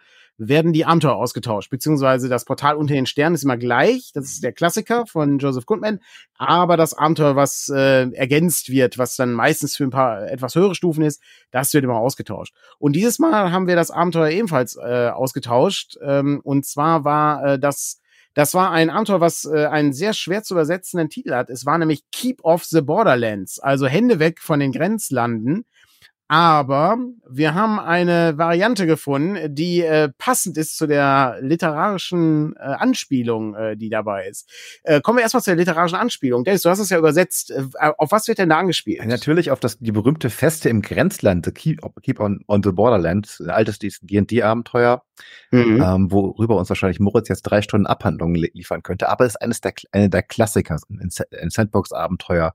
werden die Abenteuer ausgetauscht, beziehungsweise das Portal unter den Sternen ist immer gleich, das ist der Klassiker von Joseph Goodman, aber das Abenteuer, was äh, ergänzt wird, was dann meistens für ein paar etwas höhere Stufen ist, das wird immer ausgetauscht. Und dieses Mal haben wir das Abenteuer ebenfalls äh, ausgetauscht, ähm, und zwar war äh, das das war ein Abenteuer, was äh, einen sehr schwer zu übersetzenden Titel hat. Es war nämlich Keep Off the Borderlands, also Hände weg von den Grenzlanden. Aber wir haben eine Variante gefunden, die äh, passend ist zu der literarischen äh, Anspielung, äh, die dabei ist. Äh, kommen wir erstmal zur literarischen Anspielung. Dennis, du hast es ja übersetzt. Äh, auf was wird denn da angespielt? Natürlich auf das, die berühmte Feste im Grenzland, the Keep, Keep on, on the Borderland, ein altes D&D-Abenteuer, Mhm. ähm, worüber uns wahrscheinlich Moritz jetzt drei Stunden Abhandlungen li liefern könnte. Aber es ist eines der, eine der Klassiker, ein Sandbox-Abenteuer,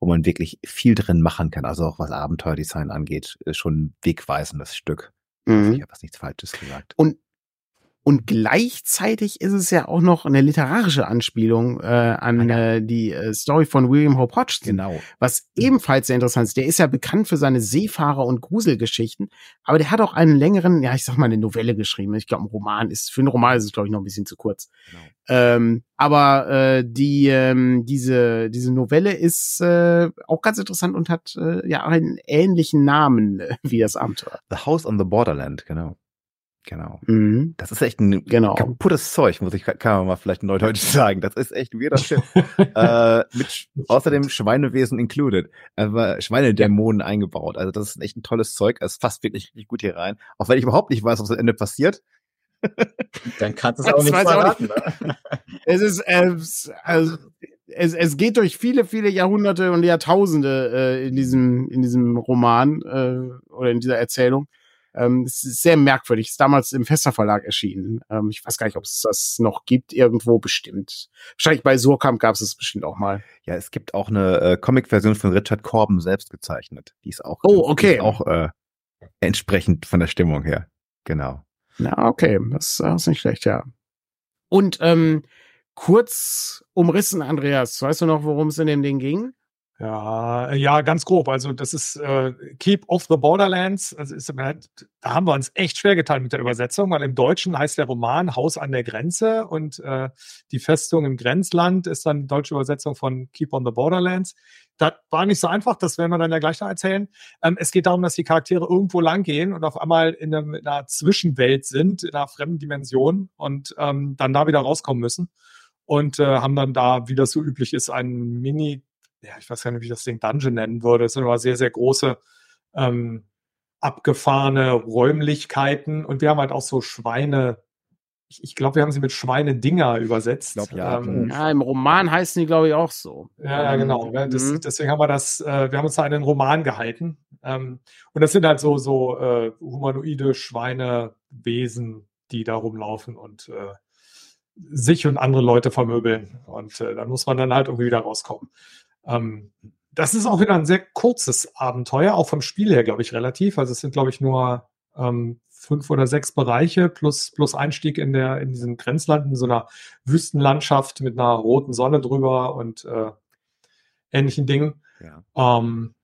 wo man wirklich viel drin machen kann. Also auch was Abenteuerdesign angeht, ist schon ein wegweisendes Stück. Mhm. Ich habe was nichts Falsches gesagt. Und gleichzeitig ist es ja auch noch eine literarische Anspielung äh, an äh, die äh, Story von William Hope Hodgson. Genau. Was ebenfalls sehr interessant ist, der ist ja bekannt für seine Seefahrer- und Gruselgeschichten, aber der hat auch einen längeren, ja, ich sag mal, eine Novelle geschrieben. Ich glaube, ein Roman ist, für einen Roman ist es, glaube ich, noch ein bisschen zu kurz. genau. Ähm, aber äh, die, ähm, diese, diese Novelle ist äh, auch ganz interessant und hat äh, ja einen ähnlichen Namen äh, wie das Abenteuer. The House on the Borderland, genau. Genau. Mhm. Das ist echt ein Genau. kaputtes Zeug, muss ich, kann man mal vielleicht neudeutsch sagen. Das ist echt weirder Shit. äh, mit außerdem Schweinewesen included. Aber Schweinedämonen eingebaut. Also das ist echt ein tolles Zeug. Es passt wirklich richtig gut hier rein. Auch wenn ich überhaupt nicht weiß, was am Ende passiert. Dann kannst du es auch nicht verraten. Ne? Es ist, äh, also, es, es geht durch viele, viele Jahrhunderte und Jahrtausende äh, in diesem, in diesem Roman äh, oder in dieser Erzählung. Ähm, es ist sehr merkwürdig. Es ist damals im Fester Verlag erschienen. Ähm, ich weiß gar nicht, ob es das noch gibt, irgendwo bestimmt. Wahrscheinlich bei Surkamp gab es es bestimmt auch mal. Ja, es gibt auch eine äh, Comic-Version von Richard Corben selbst gezeichnet. Die ist auch, Oh, okay. ist auch äh, entsprechend von der Stimmung her. Genau. Ja, okay, das, das ist nicht schlecht, ja. Und ähm, kurz umrissen, Andreas, weißt du noch, worum es in dem Ding ging? Ja, ja, ganz grob. Also das ist äh, Keep Off the Borderlands. Also ist, da haben wir uns echt schwer getan mit der Übersetzung, weil im Deutschen heißt der Roman Haus an der Grenze und äh, die Festung im Grenzland ist dann die deutsche Übersetzung von Keep on the Borderlands. Das war nicht so einfach, das werden wir dann ja gleich noch erzählen. Ähm, es geht darum, dass die Charaktere irgendwo lang gehen und auf einmal in, einem, in einer Zwischenwelt sind, in einer fremden Dimension und ähm, dann da wieder rauskommen müssen. Und äh, haben dann da, wie das so üblich ist, einen Mini- ja, ich weiß gar nicht, wie ich das Ding Dungeon nennen würde. Es sind aber sehr, sehr große, ähm, abgefahrene Räumlichkeiten. Und wir haben halt auch so Schweine, ich, ich glaube, wir haben sie mit Schweinedinger übersetzt. Ich glaub, ja. Ähm, Ja, im Roman heißen die, glaube ich, auch so. ja, ja, genau. Ja, Das, Mhm. Deswegen haben wir das, äh, wir haben uns da einen Roman gehalten. Ähm, und das sind halt so, so äh, humanoide Schweinewesen, die da rumlaufen und äh, sich und andere Leute vermöbeln. Und äh, dann muss man dann halt irgendwie wieder rauskommen. Ähm, das ist auch wieder ein sehr kurzes Abenteuer, auch vom Spiel her, glaube ich, relativ. Also es sind, glaube ich, nur ähm, fünf oder sechs Bereiche plus, plus Einstieg in, der, in diesem Grenzland, in so einer Wüstenlandschaft mit einer roten Sonne drüber und äh, ähnlichen Dingen. Ja. Ähm,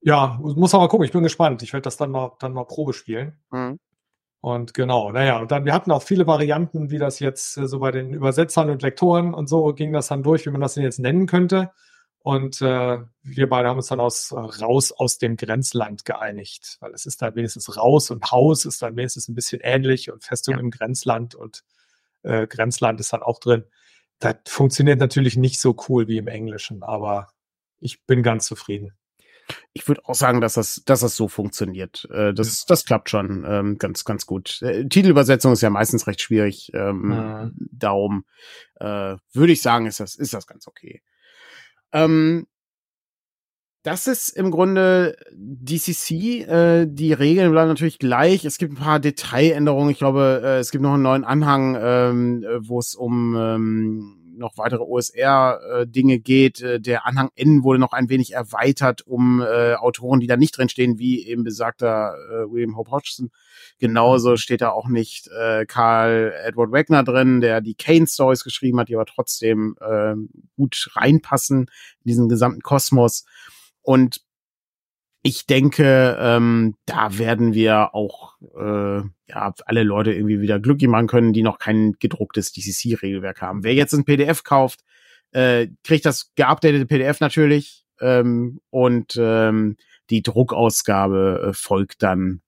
ja, muss aber gucken, ich bin gespannt. Ich werde das dann mal, dann mal Probe spielen. Mhm. Und genau, naja, und dann, wir hatten auch viele Varianten, wie das jetzt äh, so bei den Übersetzern und Lektoren und so ging das dann durch, wie man das denn jetzt nennen könnte. Und äh, wir beide haben uns dann aus, äh, raus aus dem Grenzland geeinigt, weil es ist dann wenigstens raus und Haus ist dann wenigstens ein bisschen ähnlich und Festung Ja. im Grenzland und äh, Grenzland ist dann auch drin. Das funktioniert natürlich nicht so cool wie im Englischen, aber ich bin ganz zufrieden. Ich würde auch sagen, dass das, dass das so funktioniert. Äh, das, das klappt schon ähm, ganz, ganz gut. Äh, Titelübersetzung ist ja meistens recht schwierig. Ähm, Mhm. Darum äh, würde ich sagen, ist das, ist das ganz okay. Ähm, das ist im Grunde DCC. Äh, die Regeln bleiben natürlich gleich. Es gibt ein paar Detailänderungen. Ich glaube, äh, es gibt noch einen neuen Anhang, ähm, äh, wo es um ähm, noch weitere OSR-Dinge geht. Äh, der Anhang N wurde noch ein wenig erweitert um äh, Autoren, die da nicht drinstehen, wie eben besagter äh, William Hope Hodgson. Genauso steht da auch nicht äh, Karl Edward Wagner drin, der die Kane Stories geschrieben hat, die aber trotzdem äh, gut reinpassen in diesen gesamten Kosmos. Und ich denke, ähm, da werden wir auch äh, ja alle Leute irgendwie wieder glücklich machen können, die noch kein gedrucktes DCC-Regelwerk haben. Wer jetzt ein PDF kauft, äh, kriegt das geupdatete PDF natürlich ähm, und ähm, die Druckausgabe äh, folgt dann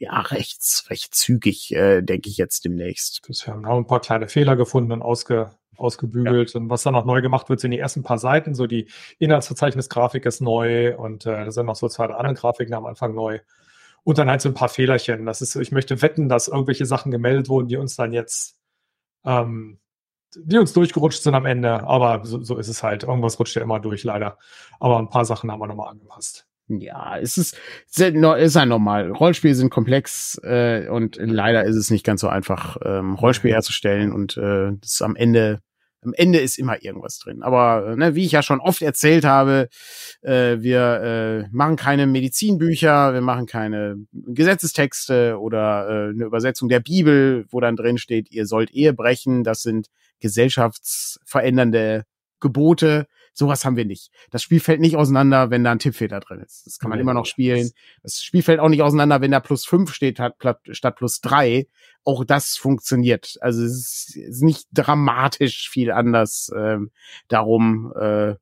ja rechts, recht zügig, äh, denke ich jetzt demnächst. Wir haben auch ein paar kleine Fehler gefunden und ausge, ausgebügelt. Ja. Und was dann noch neu gemacht wird, sind die ersten paar Seiten. So die Inhaltsverzeichnisgrafik ist neu und äh, da sind noch so zwei, andere Grafiken am Anfang neu. Und dann halt so ein paar Fehlerchen. Das ist, ich möchte wetten, dass irgendwelche Sachen gemeldet wurden, die uns dann jetzt, ähm, die uns durchgerutscht sind am Ende. Aber so, so ist es halt. Irgendwas rutscht ja immer durch, leider. Aber ein paar Sachen haben wir nochmal angepasst. Ja, es ist, ist ja normal. Rollenspiele sind komplex äh, und leider ist es nicht ganz so einfach, ähm, Rollenspiel herzustellen und äh, das ist am Ende am Ende ist immer irgendwas drin. Aber äh, ne, wie ich ja schon oft erzählt habe, äh, wir äh, machen keine Medizinbücher, wir machen keine Gesetzestexte oder äh, eine Übersetzung der Bibel, wo dann drin steht, ihr sollt Ehe brechen. Das sind gesellschaftsverändernde Gebote. Sowas haben wir nicht. Das Spiel fällt nicht auseinander, wenn da ein Tippfehler drin ist. Das kann man immer noch spielen. Das Spiel fällt auch nicht auseinander, wenn da plus fünf steht hat, statt plus drei. Auch das funktioniert. Also es ist nicht dramatisch viel anders. Ähm, darum, äh,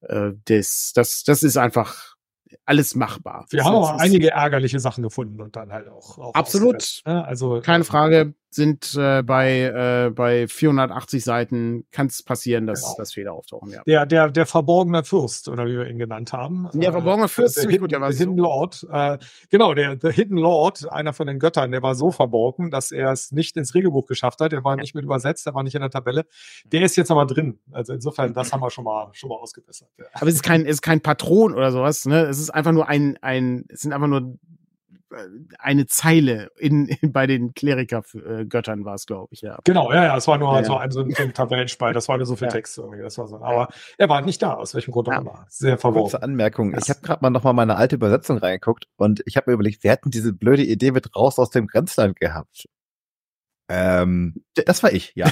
äh, das, das, das ist einfach alles machbar. Wir haben auch einige ärgerliche Sachen gefunden und dann halt auch. auch absolut. Ne? Also keine Frage. Sind äh, bei äh, bei 480 Seiten kann es passieren, dass genau. das Fehler auftauchen. Ja. Der der der verborgene Fürst oder wie wir ihn genannt haben. Der äh, verborgene Fürst, der, der, gut, der, der Hidden so. Lord. Äh, genau, der der Hidden Lord, einer von den Göttern, der war so verborgen, dass er es nicht ins Regelbuch geschafft hat. Der war nicht mit übersetzt, der war nicht in der Tabelle. Der ist jetzt aber drin. Also insofern, das haben wir schon mal schon mal ausgebessert. Ja. Aber es ist kein es ist kein Patron oder sowas. Ne, es ist einfach nur ein ein es sind einfach nur äh, eine Zeile in, in bei den Kleriker-Göttern war es, glaube ich, ja. Genau, ja, ja, es war nur ja, so ein, so ein, so ein Tabellenspalt, das war nur so viel ja. Text irgendwie, das war so. Aber er war nicht da, aus welchem Grund auch immer. Sehr verworren. Kurze Anmerkung, das ich habe gerade mal nochmal meine alte Übersetzung reingeguckt und ich habe mir überlegt, wir hatten diese blöde Idee mit raus aus dem Grenzland gehabt. Ähm, das war ich, ja.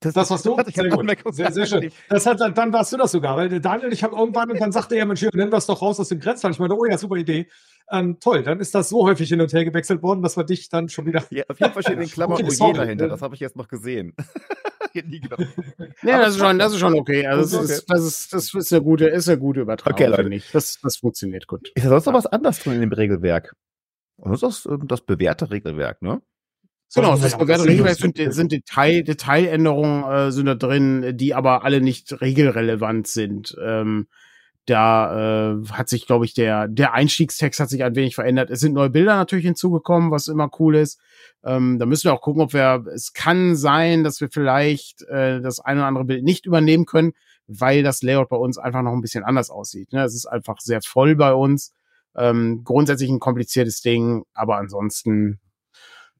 Das, das warst du? Sehr, gut. sehr, sehr schön. Das hat, dann warst du das sogar, weil Daniel, ich habe irgendwann und dann sagte er, Mensch, nennen wir es doch raus aus dem Grenzland. Ich meine, oh ja, super Idee. Ähm, toll, dann ist das so häufig hin und her gewechselt worden, dass wir dich dann schon wieder. Ja, auf jeden Fall steht in Klammern okay, Oje dahinter. Das habe ich jetzt noch gesehen. nie gedacht. Nee, das ist schon, das ist schon okay. Also das, ist, das ist, das ist eine gute, ist eine gute Übertragung. Okay, Leute. Nicht. Das, das funktioniert gut. Ist da sonst noch was anderes drin in dem Regelwerk? Und das ist das, das bewährte Regelwerk, ne? Genau, das bewährte Regelwerk sind, sind Detail, Detailänderungen äh, sind da drin, die aber alle nicht regelrelevant sind. Ähm, da äh, hat sich, glaube ich, der, der Einstiegstext hat sich ein wenig verändert. Es sind neue Bilder natürlich hinzugekommen, was immer cool ist. Ähm, da müssen wir auch gucken, ob wir, es kann sein, dass wir vielleicht äh, das eine oder andere Bild nicht übernehmen können, weil das Layout bei uns einfach noch ein bisschen anders aussieht. Ne? Es ist einfach sehr voll bei uns. Ähm, grundsätzlich ein kompliziertes Ding, aber ansonsten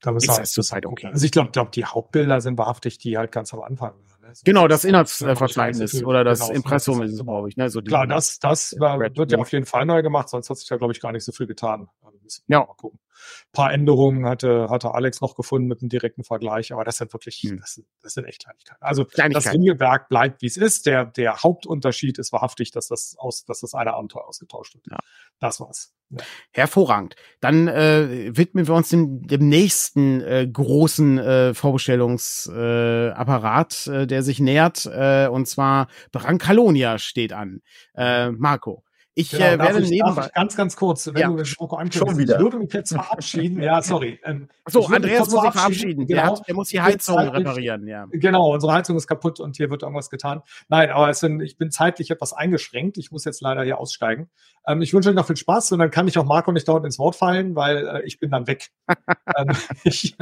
da ist das zurzeit okay. Also ich glaube, glaub, die Hauptbilder sind wahrhaftig, die halt ganz am Anfang? Genau, das Inhaltsverzeichnis oder das genau, Impressum ist es, glaube ich. Ne? So Klar, das, das war, wird ja auf jeden Fall neu gemacht, sonst hat sich da, glaube ich, gar nicht so viel getan. Also ja. Mal gucken. Ein paar Änderungen hatte, hatte Alex noch gefunden mit einem direkten Vergleich, aber das sind wirklich, hm. das, das sind echt Kleinigkeiten. Also Kleinigkeit. das Regelwerk bleibt, wie es ist. Der, der Hauptunterschied ist wahrhaftig, dass das aus, dass das eine Abenteuer ausgetauscht wird. Ja. Das war's. Ja. Hervorragend. Dann äh, widmen wir uns dem, dem nächsten äh, großen äh, Vorbestellungsapparat, äh, äh, der sich nähert. Äh, und zwar Brancalonia steht an. Äh, Marco. Ich genau, äh, werde ich, nebenbei. Ich ganz, ganz kurz, wenn ja. du den Schoko Schon wieder. Ich würde mich jetzt verabschieden. Ja, sorry. Ähm, so, Andreas muss sich verabschieden. Genau. Der, hat, der muss die Heizung reparieren. Ja. Genau, unsere Heizung ist kaputt und hier wird irgendwas getan. Nein, aber es sind, ich bin zeitlich etwas eingeschränkt. Ich muss jetzt leider hier aussteigen. Ähm, ich wünsche euch noch viel Spaß und dann kann ich auch Marco nicht dauernd ins Wort fallen, weil äh, ich bin dann weg. ähm, ich,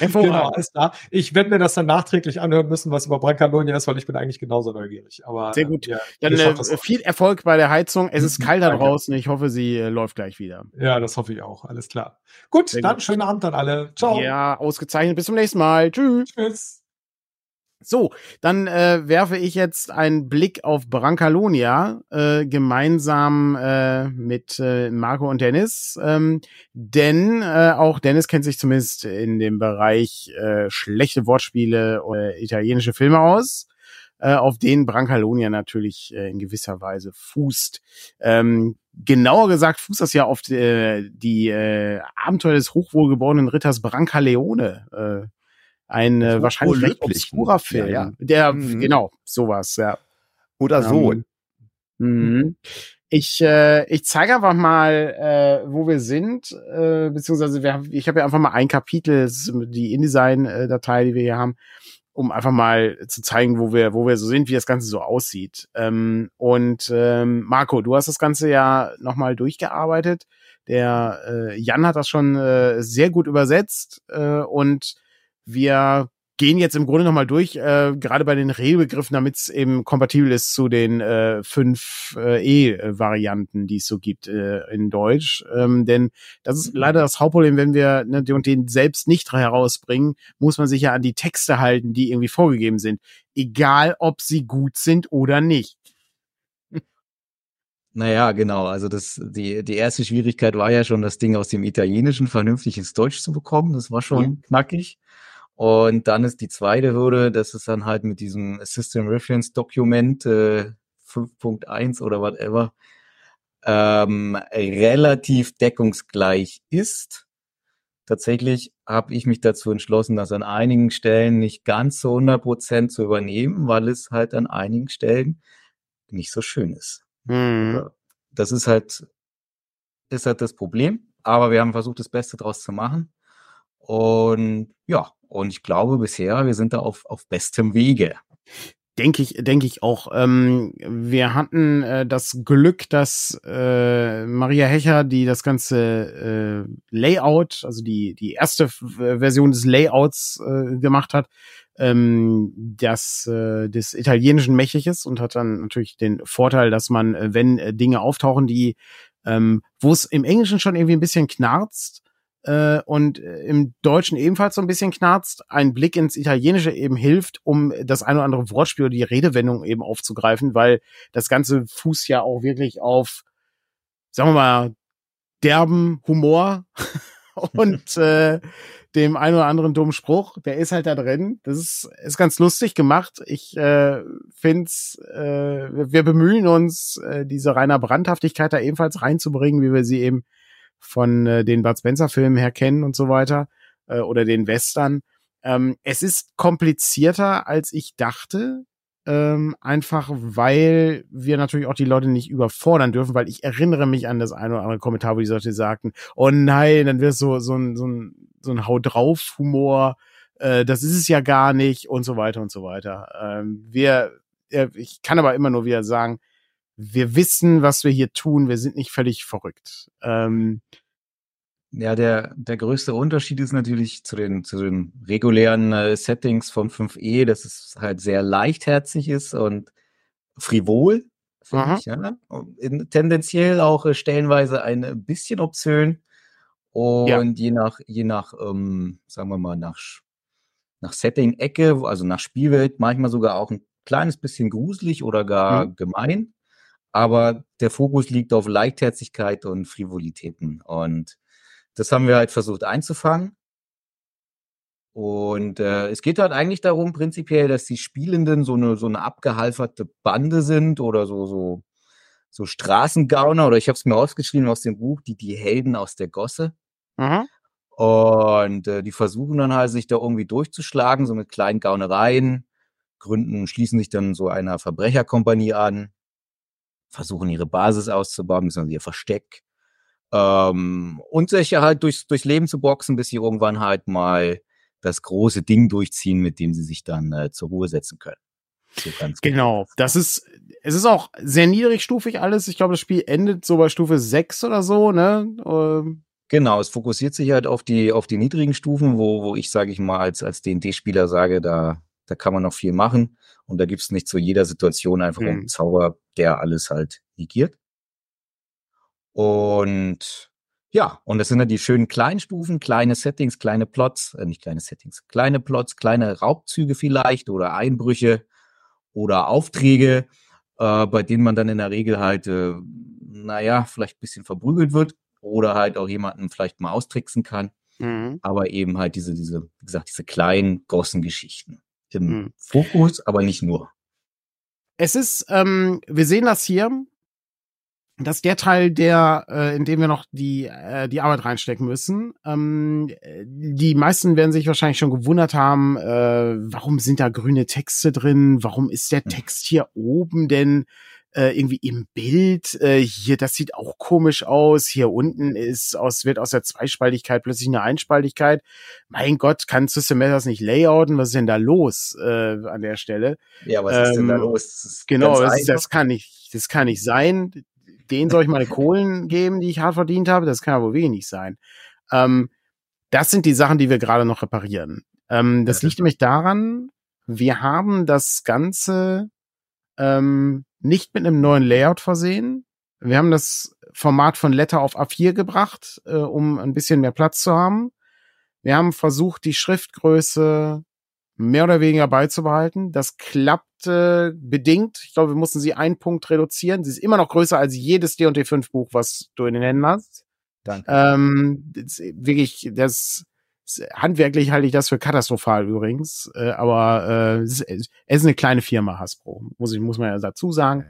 genau, alles klar. Ich werde mir das dann nachträglich anhören müssen, was über Brancalonia ist, weil ich bin eigentlich genauso neugierig. Aber, Sehr gut. Ja, dann äh, viel Erfolg bei der Heizung. Es ist kalt da draußen. Ich hoffe, sie äh, läuft gleich wieder. Ja, das hoffe ich auch. Alles klar. Gut, Sehr dann gut. schönen Abend an alle. Ciao. Ja, ausgezeichnet. Bis zum nächsten Mal. Tschüss. Tschüss. So, dann äh, werfe ich jetzt einen Blick auf Brancalonia äh, gemeinsam äh, mit äh, Marco und Dennis, ähm, denn äh, auch Dennis kennt sich zumindest in dem Bereich äh, schlechte Wortspiele oder italienische Filme aus, äh, auf denen Brancalonia natürlich äh, in gewisser Weise fußt. Ähm, genauer gesagt fußt das ja auf die, äh, die äh, Abenteuer des hochwohlgeborenen Ritters Brancaleone. Äh, ein äh, wahrscheinlich recht obskurer Film. Ja, ja. Der, mhm. genau, sowas, ja. Oder so. Ähm, mhm. Ich, äh, ich zeige einfach mal, äh, wo wir sind, äh, beziehungsweise wir, ich habe ja einfach mal ein Kapitel, die InDesign-Datei, die wir hier haben, um einfach mal zu zeigen, wo wir, wo wir so sind, wie das Ganze so aussieht. Ähm, und ähm, Marco, du hast das Ganze ja nochmal durchgearbeitet. Der äh, Jan hat das schon äh, sehr gut übersetzt äh, und wir gehen jetzt im Grunde nochmal durch, äh, gerade bei den Regelbegriffen, damit es eben kompatibel ist zu den äh, fünf äh, E-Varianten, die es so gibt äh, in Deutsch. Ähm, denn das ist leider das Hauptproblem, wenn wir ne, den, den selbst nicht herausbringen, muss man sich ja an die Texte halten, die irgendwie vorgegeben sind. Egal, ob sie gut sind oder nicht. Naja, genau. Also das, die, die erste Schwierigkeit war ja schon, das Ding aus dem Italienischen vernünftig ins Deutsch zu bekommen. Das war schon mhm. knackig. Und dann ist die zweite Hürde, dass es dann halt mit diesem System Reference Dokument äh, 5.1 oder whatever ähm, relativ deckungsgleich ist. Tatsächlich habe ich mich dazu entschlossen, das an einigen Stellen nicht ganz zu 100 Prozent zu übernehmen, weil es halt an einigen Stellen nicht so schön ist. Mhm. Das ist halt, ist halt das Problem. Aber wir haben versucht, das Beste draus zu machen. Und ja, und ich glaube bisher, wir sind da auf, auf bestem Wege. Denke ich, denke ich auch. Ähm, wir hatten äh, das Glück, dass äh, Maria Hecher, die das ganze äh, Layout, also die, die erste Version des Layouts äh, gemacht hat, ähm, das, äh, des italienischen Mächtiges und hat dann natürlich den Vorteil, dass man, äh, wenn äh, Dinge auftauchen, die, ähm, wo es im Englischen schon irgendwie ein bisschen knarzt, äh, und äh, im Deutschen ebenfalls so ein bisschen knarzt, ein Blick ins Italienische eben hilft, um das ein oder andere Wortspiel oder die Redewendung eben aufzugreifen, weil das ganze Fuß ja auch wirklich auf, sagen wir mal, derben Humor und äh, dem ein oder anderen dummen Spruch, der ist halt da drin. Das ist, ist ganz lustig gemacht. Ich äh, find's, äh, wir bemühen uns, äh, diese reiner Brandhaftigkeit da ebenfalls reinzubringen, wie wir sie eben von äh, den Bud Spencer-Filmen her kennen und so weiter äh, oder den Western. Ähm, es ist komplizierter, als ich dachte. Ähm, einfach weil wir natürlich auch die Leute nicht überfordern dürfen, weil ich erinnere mich an das eine oder andere Kommentar, wo die Leute sagten, oh nein, dann wird so, so ein, so ein, so ein Haut drauf Humor, äh, das ist es ja gar nicht und so weiter und so weiter. Ähm, wir, äh, ich kann aber immer nur wieder sagen, wir wissen, was wir hier tun, wir sind nicht völlig verrückt. Ähm, ja, der, der größte Unterschied ist natürlich zu den, zu den regulären äh, Settings von 5e, dass es halt sehr leichtherzig ist und frivol, finde ich. Ja? In, tendenziell auch äh, stellenweise ein bisschen obszön. Und ja. je nach, je nach, ähm, sagen wir mal, nach, nach Setting-Ecke, also nach Spielwelt, manchmal sogar auch ein kleines bisschen gruselig oder gar mhm. gemein aber der Fokus liegt auf Leichtherzigkeit und Frivolitäten. Und das haben wir halt versucht einzufangen. Und äh, es geht halt eigentlich darum, prinzipiell, dass die Spielenden so eine, so eine abgehalferte Bande sind oder so, so, so Straßengauner, oder ich habe es mir ausgeschrieben aus dem Buch, die, die Helden aus der Gosse. Mhm. Und äh, die versuchen dann halt, sich da irgendwie durchzuschlagen, so mit kleinen Gaunereien, gründen, schließen sich dann so einer Verbrecherkompanie an versuchen ihre Basis auszubauen, beziehungsweise ihr Versteck. Ähm, und sich halt durchs, durchs Leben zu boxen, bis sie irgendwann halt mal das große Ding durchziehen, mit dem sie sich dann äh, zur Ruhe setzen können. So genau, das ist, es ist auch sehr niedrigstufig alles. Ich glaube, das Spiel endet so bei Stufe 6 oder so, ne? Ähm, Genau, es fokussiert sich halt auf die, auf die niedrigen Stufen, wo, wo ich, sage ich mal, als, als D&D-Spieler sage, da, da kann man noch viel machen. Und da gibt es nicht zu jeder Situation einfach einen Mhm. Zauber, der alles halt negiert. Und ja, und das sind dann die schönen kleinen Stufen, kleine Settings, kleine Plots, äh, nicht kleine Settings, kleine Plots, kleine Raubzüge vielleicht oder Einbrüche oder Aufträge, äh, bei denen man dann in der Regel halt, äh, naja, vielleicht ein bisschen verprügelt wird oder halt auch jemanden vielleicht mal austricksen kann Mhm. aber eben halt diese, diese, wie gesagt, diese kleinen, großen Geschichten im Mhm. Fokus, aber nicht nur. Es ist, ähm, wir sehen das hier, dass der Teil, der, äh, in dem wir noch die, äh, die Arbeit reinstecken müssen, ähm, äh, die meisten werden sich wahrscheinlich schon gewundert haben, äh, warum sind da grüne Texte drin? Warum ist der Hm. Text hier oben denn äh, irgendwie im Bild? Äh, hier, das sieht auch komisch aus. Hier unten ist aus, wird aus der Zweispaltigkeit plötzlich eine Einspaltigkeit. Mein Gott, kann System Matters nicht layouten? Was ist denn da los äh, an der Stelle? Ja, was ist denn da los? Das ist Genau, das, das kann nicht, das kann nicht sein. Den soll ich meine Kohlen geben, die ich hart verdient habe. Das kann ja wohl wenig sein. Ähm, das sind die Sachen, die wir gerade noch reparieren. Ähm, das Ja. liegt nämlich daran, wir haben das Ganze ähm, nicht mit einem neuen Layout versehen. Wir haben das Format von Letter auf A4 gebracht, äh, um ein bisschen mehr Platz zu haben. Wir haben versucht, die Schriftgröße mehr oder weniger beizubehalten. Das klappte bedingt. Ich glaube, wir mussten sie einen Punkt reduzieren. Sie ist immer noch größer als jedes D&D 5 Buch, was du in den Händen hast. Danke. Ähm, das, wirklich, das handwerklich halte ich das für katastrophal übrigens. Äh, aber äh, es, ist, es ist eine kleine Firma, Hasbro, muss ich muss man ja dazu sagen.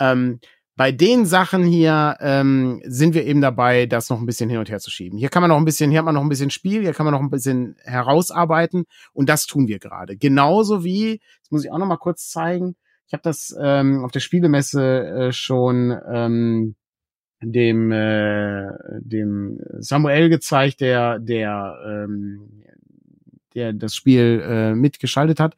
Ähm, bei den Sachen hier ähm, sind wir eben dabei, das noch ein bisschen hin und her zu schieben. Hier kann man noch ein bisschen, hier hat man noch ein bisschen Spiel, hier kann man noch ein bisschen herausarbeiten und das tun wir gerade. Genauso wie, das muss ich auch noch mal kurz zeigen. Ich habe das ähm, auf der Spielemesse äh, schon ähm, dem äh, dem Samuel gezeigt, der der ähm, der das Spiel äh, mitgeschaltet hat.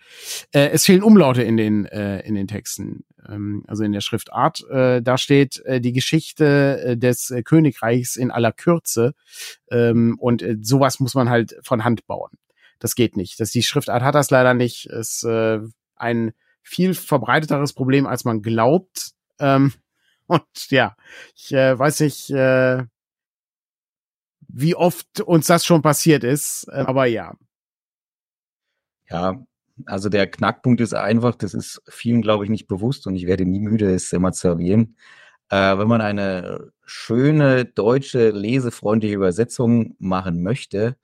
Äh, es fehlen Umlaute in den äh, in den Texten, ähm, also in der Schriftart. Äh, da steht äh, die Geschichte äh, des äh, Königreichs in aller Kürze ähm, und äh, sowas muss man halt von Hand bauen. Das geht nicht. Das die Schriftart hat das leider nicht. Ist äh, ein viel verbreiteteres Problem, als man glaubt. Ähm, und ja, ich äh, weiß nicht, äh, wie oft uns das schon passiert ist, äh, aber ja. Ja, also der Knackpunkt ist einfach, das ist vielen, glaube ich, nicht bewusst und ich werde nie müde, es immer zu erwähnen. Äh, wenn man eine schöne deutsche, lesefreundliche Übersetzung machen möchte,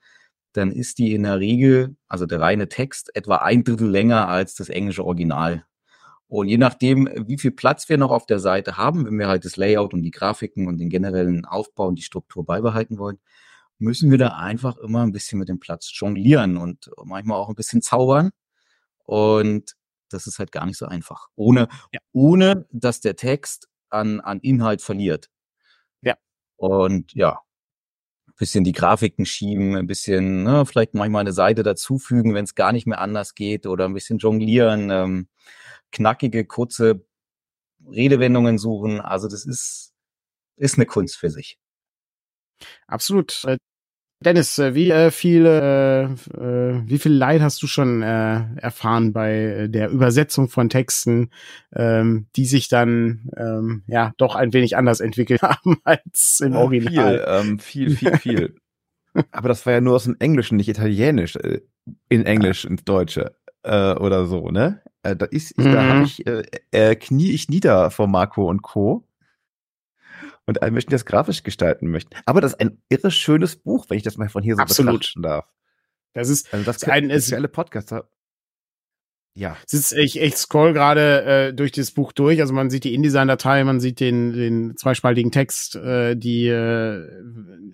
dann ist die in der Regel, also der reine Text, etwa ein Drittel länger als das englische Original. Und je nachdem, wie viel Platz wir noch auf der Seite haben, wenn wir halt das Layout und die Grafiken und den generellen Aufbau und die Struktur beibehalten wollen, müssen wir da einfach immer ein bisschen mit dem Platz jonglieren und manchmal auch ein bisschen zaubern. Und das ist halt gar nicht so einfach. Ohne, Ja. ohne dass der Text an, an Inhalt verliert. Ja. Und ja, ein bisschen die Grafiken schieben, ein bisschen, ne, vielleicht manchmal eine Seite dazufügen, wenn es gar nicht mehr anders geht, oder ein bisschen jonglieren, ähm, knackige, kurze Redewendungen suchen. Also das ist, ist eine Kunst für sich. Absolut. Äh, Dennis, äh, wie äh, viele, äh, wie viel Leid hast du schon äh, erfahren bei äh, der Übersetzung von Texten, ähm, die sich dann ähm, ja doch ein wenig anders entwickelt haben als im Original? Viel, ähm, viel, viel, viel. Aber das war ja nur aus dem Englischen, nicht Italienisch, in Englisch ins Deutsche äh, oder so, ne? Äh, da ist, da Mhm. habe ich äh, äh, knie ich nieder vor Marco und Co. Und alle Menschen, die das grafisch gestalten möchten. Aber das ist ein irre schönes Buch, wenn ich das mal von hier so Absolut. betrachten darf. Das ist, Also das Das können ist- für alle Podcaster. Ja. es ist ich, ich scroll gerade äh, durch das Buch durch. Also man sieht die InDesign-Datei, man sieht den, den zweispaltigen Text, äh, die äh,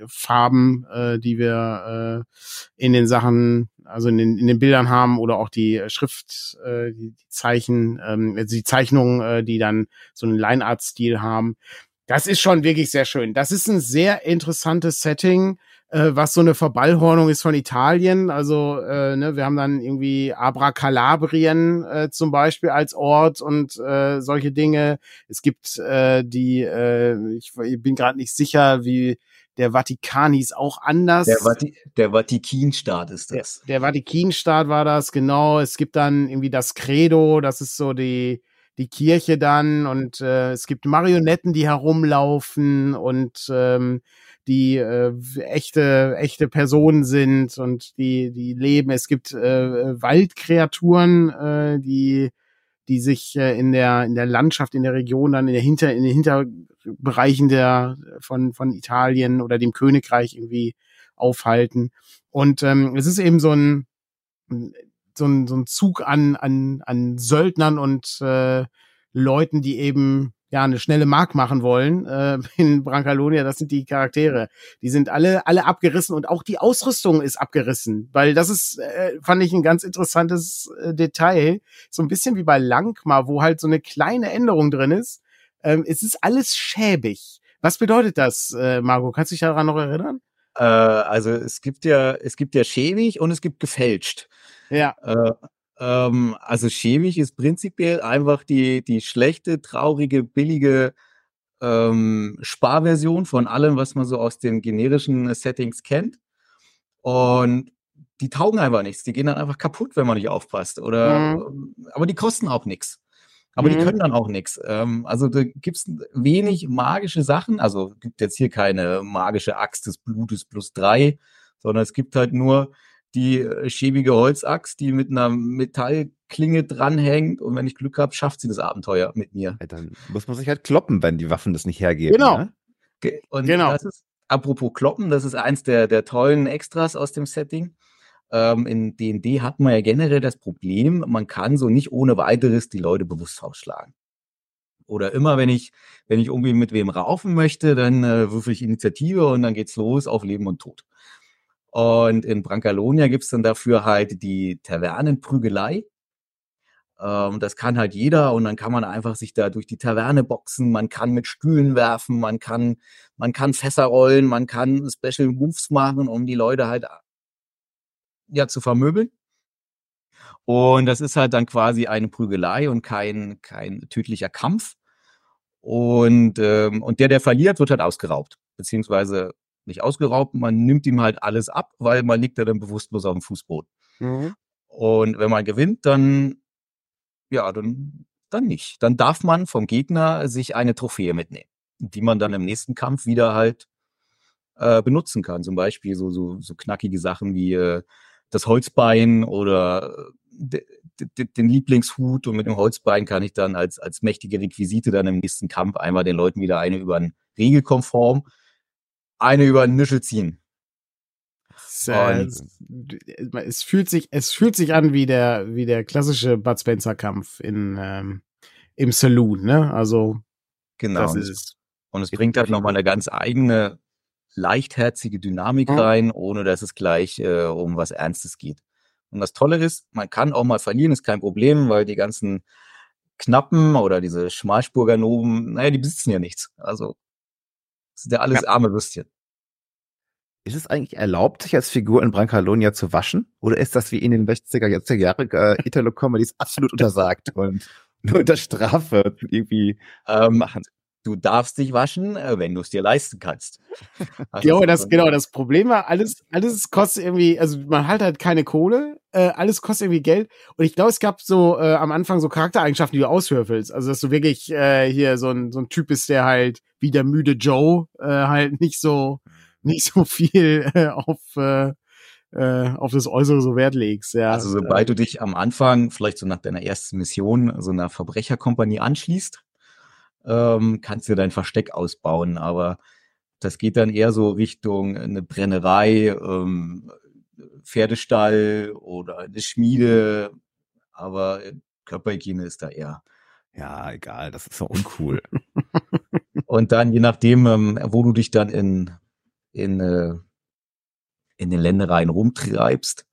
Farben, äh, die wir äh, in den Sachen, also in den, in den Bildern haben oder auch die Schrift, äh, die, die Zeichen, ähm, also die Zeichnungen, äh, die dann so einen Line-Art-Stil haben. Das ist schon wirklich sehr schön. Das ist ein sehr interessantes Setting äh, was so eine Verballhornung ist von Italien. Also, äh, ne, wir haben dann irgendwie Abracalabrien äh, zum Beispiel als Ort und äh, solche Dinge. Es gibt äh, die, äh, ich, ich bin gerade nicht sicher, wie der Vatikanis auch anders. Der, Vati der Vatikinstaat ist das. Der, der Vatikinstaat war das, genau. Es gibt dann irgendwie das Credo, das ist so die, die Kirche dann und äh, es gibt Marionetten, die herumlaufen und ähm, die äh, echte echte Personen sind und die die leben. Es gibt äh, Waldkreaturen, äh, die die sich äh, in der in der Landschaft in der Region dann in der hinter in den Hinterbereichen der von von Italien oder dem Königreich irgendwie aufhalten und ähm, es ist eben so ein so ein so ein Zug an an an Söldnern und äh, Leuten, die eben ja eine schnelle Mark machen wollen äh, in Brancalonia, das sind die Charaktere. Die sind alle alle abgerissen und auch die Ausrüstung ist abgerissen, weil das ist äh, fand ich ein ganz interessantes äh, Detail, so ein bisschen wie bei Langmar, wo halt so eine kleine Änderung drin ist. Ähm, es ist alles schäbig. Was bedeutet das, äh, Margot? Kannst du dich daran noch erinnern? Äh, also es gibt ja es gibt ja schäbig und es gibt gefälscht. Ja. Äh, ähm, also schäbig ist prinzipiell einfach die, die schlechte, traurige, billige ähm, Sparversion von allem, was man so aus den generischen Settings kennt. Und die taugen einfach nichts. Die gehen dann einfach kaputt, wenn man nicht aufpasst. Oder, mhm. aber die kosten auch nichts. Aber mhm. die können dann auch nichts. Ähm, also da gibt's wenig magische Sachen. Also gibt jetzt hier keine magische Axt des Blutes plus drei, sondern es gibt halt nur die äh, schäbige Holzaxt, die mit einer Metallklinge dranhängt und wenn ich Glück habe, schafft sie das Abenteuer mit mir. Ja, dann muss man sich halt kloppen, wenn die Waffen das nicht hergeben. Genau. Ne? Und genau. das ist, apropos kloppen, das ist eins der, der tollen Extras aus dem Setting. Ähm, in D&D hat man ja generell das Problem, man kann so nicht ohne weiteres die Leute bewusst ausschlagen. Oder immer, wenn ich, wenn ich irgendwie mit wem raufen möchte, dann äh, würfel ich Initiative und dann geht's los auf Leben und Tod. Und in Brancalonia gibt's dann dafür halt die Tavernenprügelei. Ähm, das kann halt jeder und dann kann man einfach sich da durch die Taverne boxen, man kann mit Stühlen werfen, man kann, man kann Fässer rollen, man kann Special Moves machen, um die Leute halt ja zu vermöbeln. Und das ist halt dann quasi eine Prügelei und kein, kein tödlicher Kampf. Und, ähm, und der, der verliert, wird halt ausgeraubt, beziehungsweise nicht ausgeraubt, man nimmt ihm halt alles ab, weil man liegt ja dann bewusstlos auf dem Fußboden. Mhm. Und wenn man gewinnt, dann, ja, dann, dann nicht. Dann darf man vom Gegner sich eine Trophäe mitnehmen, die man dann im nächsten Kampf wieder halt äh, benutzen kann. Zum Beispiel so, so, so knackige Sachen wie äh, das Holzbein oder äh, den Lieblingshut und mit dem Holzbein kann ich dann als, als mächtige Requisite dann im nächsten Kampf einmal den Leuten wieder eine über ein regelkonform eine über den Nischel ziehen. Es, es, fühlt sich, es fühlt sich an wie der, wie der klassische Bud Spencer Kampf in, ähm, im Saloon, ne? Also, genau. Das ist. Und es bringt halt nochmal eine ganz eigene, leichtherzige Dynamik mhm. rein, ohne dass es gleich äh, um was Ernstes geht. Und das Tolle ist, man kann auch mal verlieren, ist kein Problem, weil die ganzen Knappen oder diese Schmalspurger Noben, naja, die besitzen ja nichts. Also das sind ja alles ja. arme Würstchen. Ist es eigentlich erlaubt, sich als Figur in Brancalonia zu waschen? Oder ist das wie in den 60er, 70er Jahre äh, Italo-Comedies absolut untersagt und nur unter Strafe irgendwie ähm, machen? Du darfst dich waschen, äh, wenn du es dir leisten kannst. Also ja, das, genau, das Problem war, alles, alles kostet irgendwie, also man hat halt keine Kohle, äh, alles kostet irgendwie Geld. Und ich glaube, es gab so äh, am Anfang so Charaktereigenschaften, die du auswürfelst. Also, dass du wirklich äh, hier so ein, so ein Typ bist, der halt wie der müde Joe äh, halt nicht so, nicht so viel äh, auf, äh, äh, auf das Äußere so Wert legst. Ja. Also sobald du dich am Anfang, vielleicht so nach deiner ersten Mission, so einer Verbrecherkompanie anschließt, ähm, kannst du dein Versteck ausbauen. Aber das geht dann eher so Richtung eine Brennerei, ähm, Pferdestall oder eine Schmiede. Aber Körperhygiene ist da eher. Ja, egal, das ist so uncool. Und dann, je nachdem, ähm, wo du dich dann in, in, äh, in den Ländereien rumtreibst,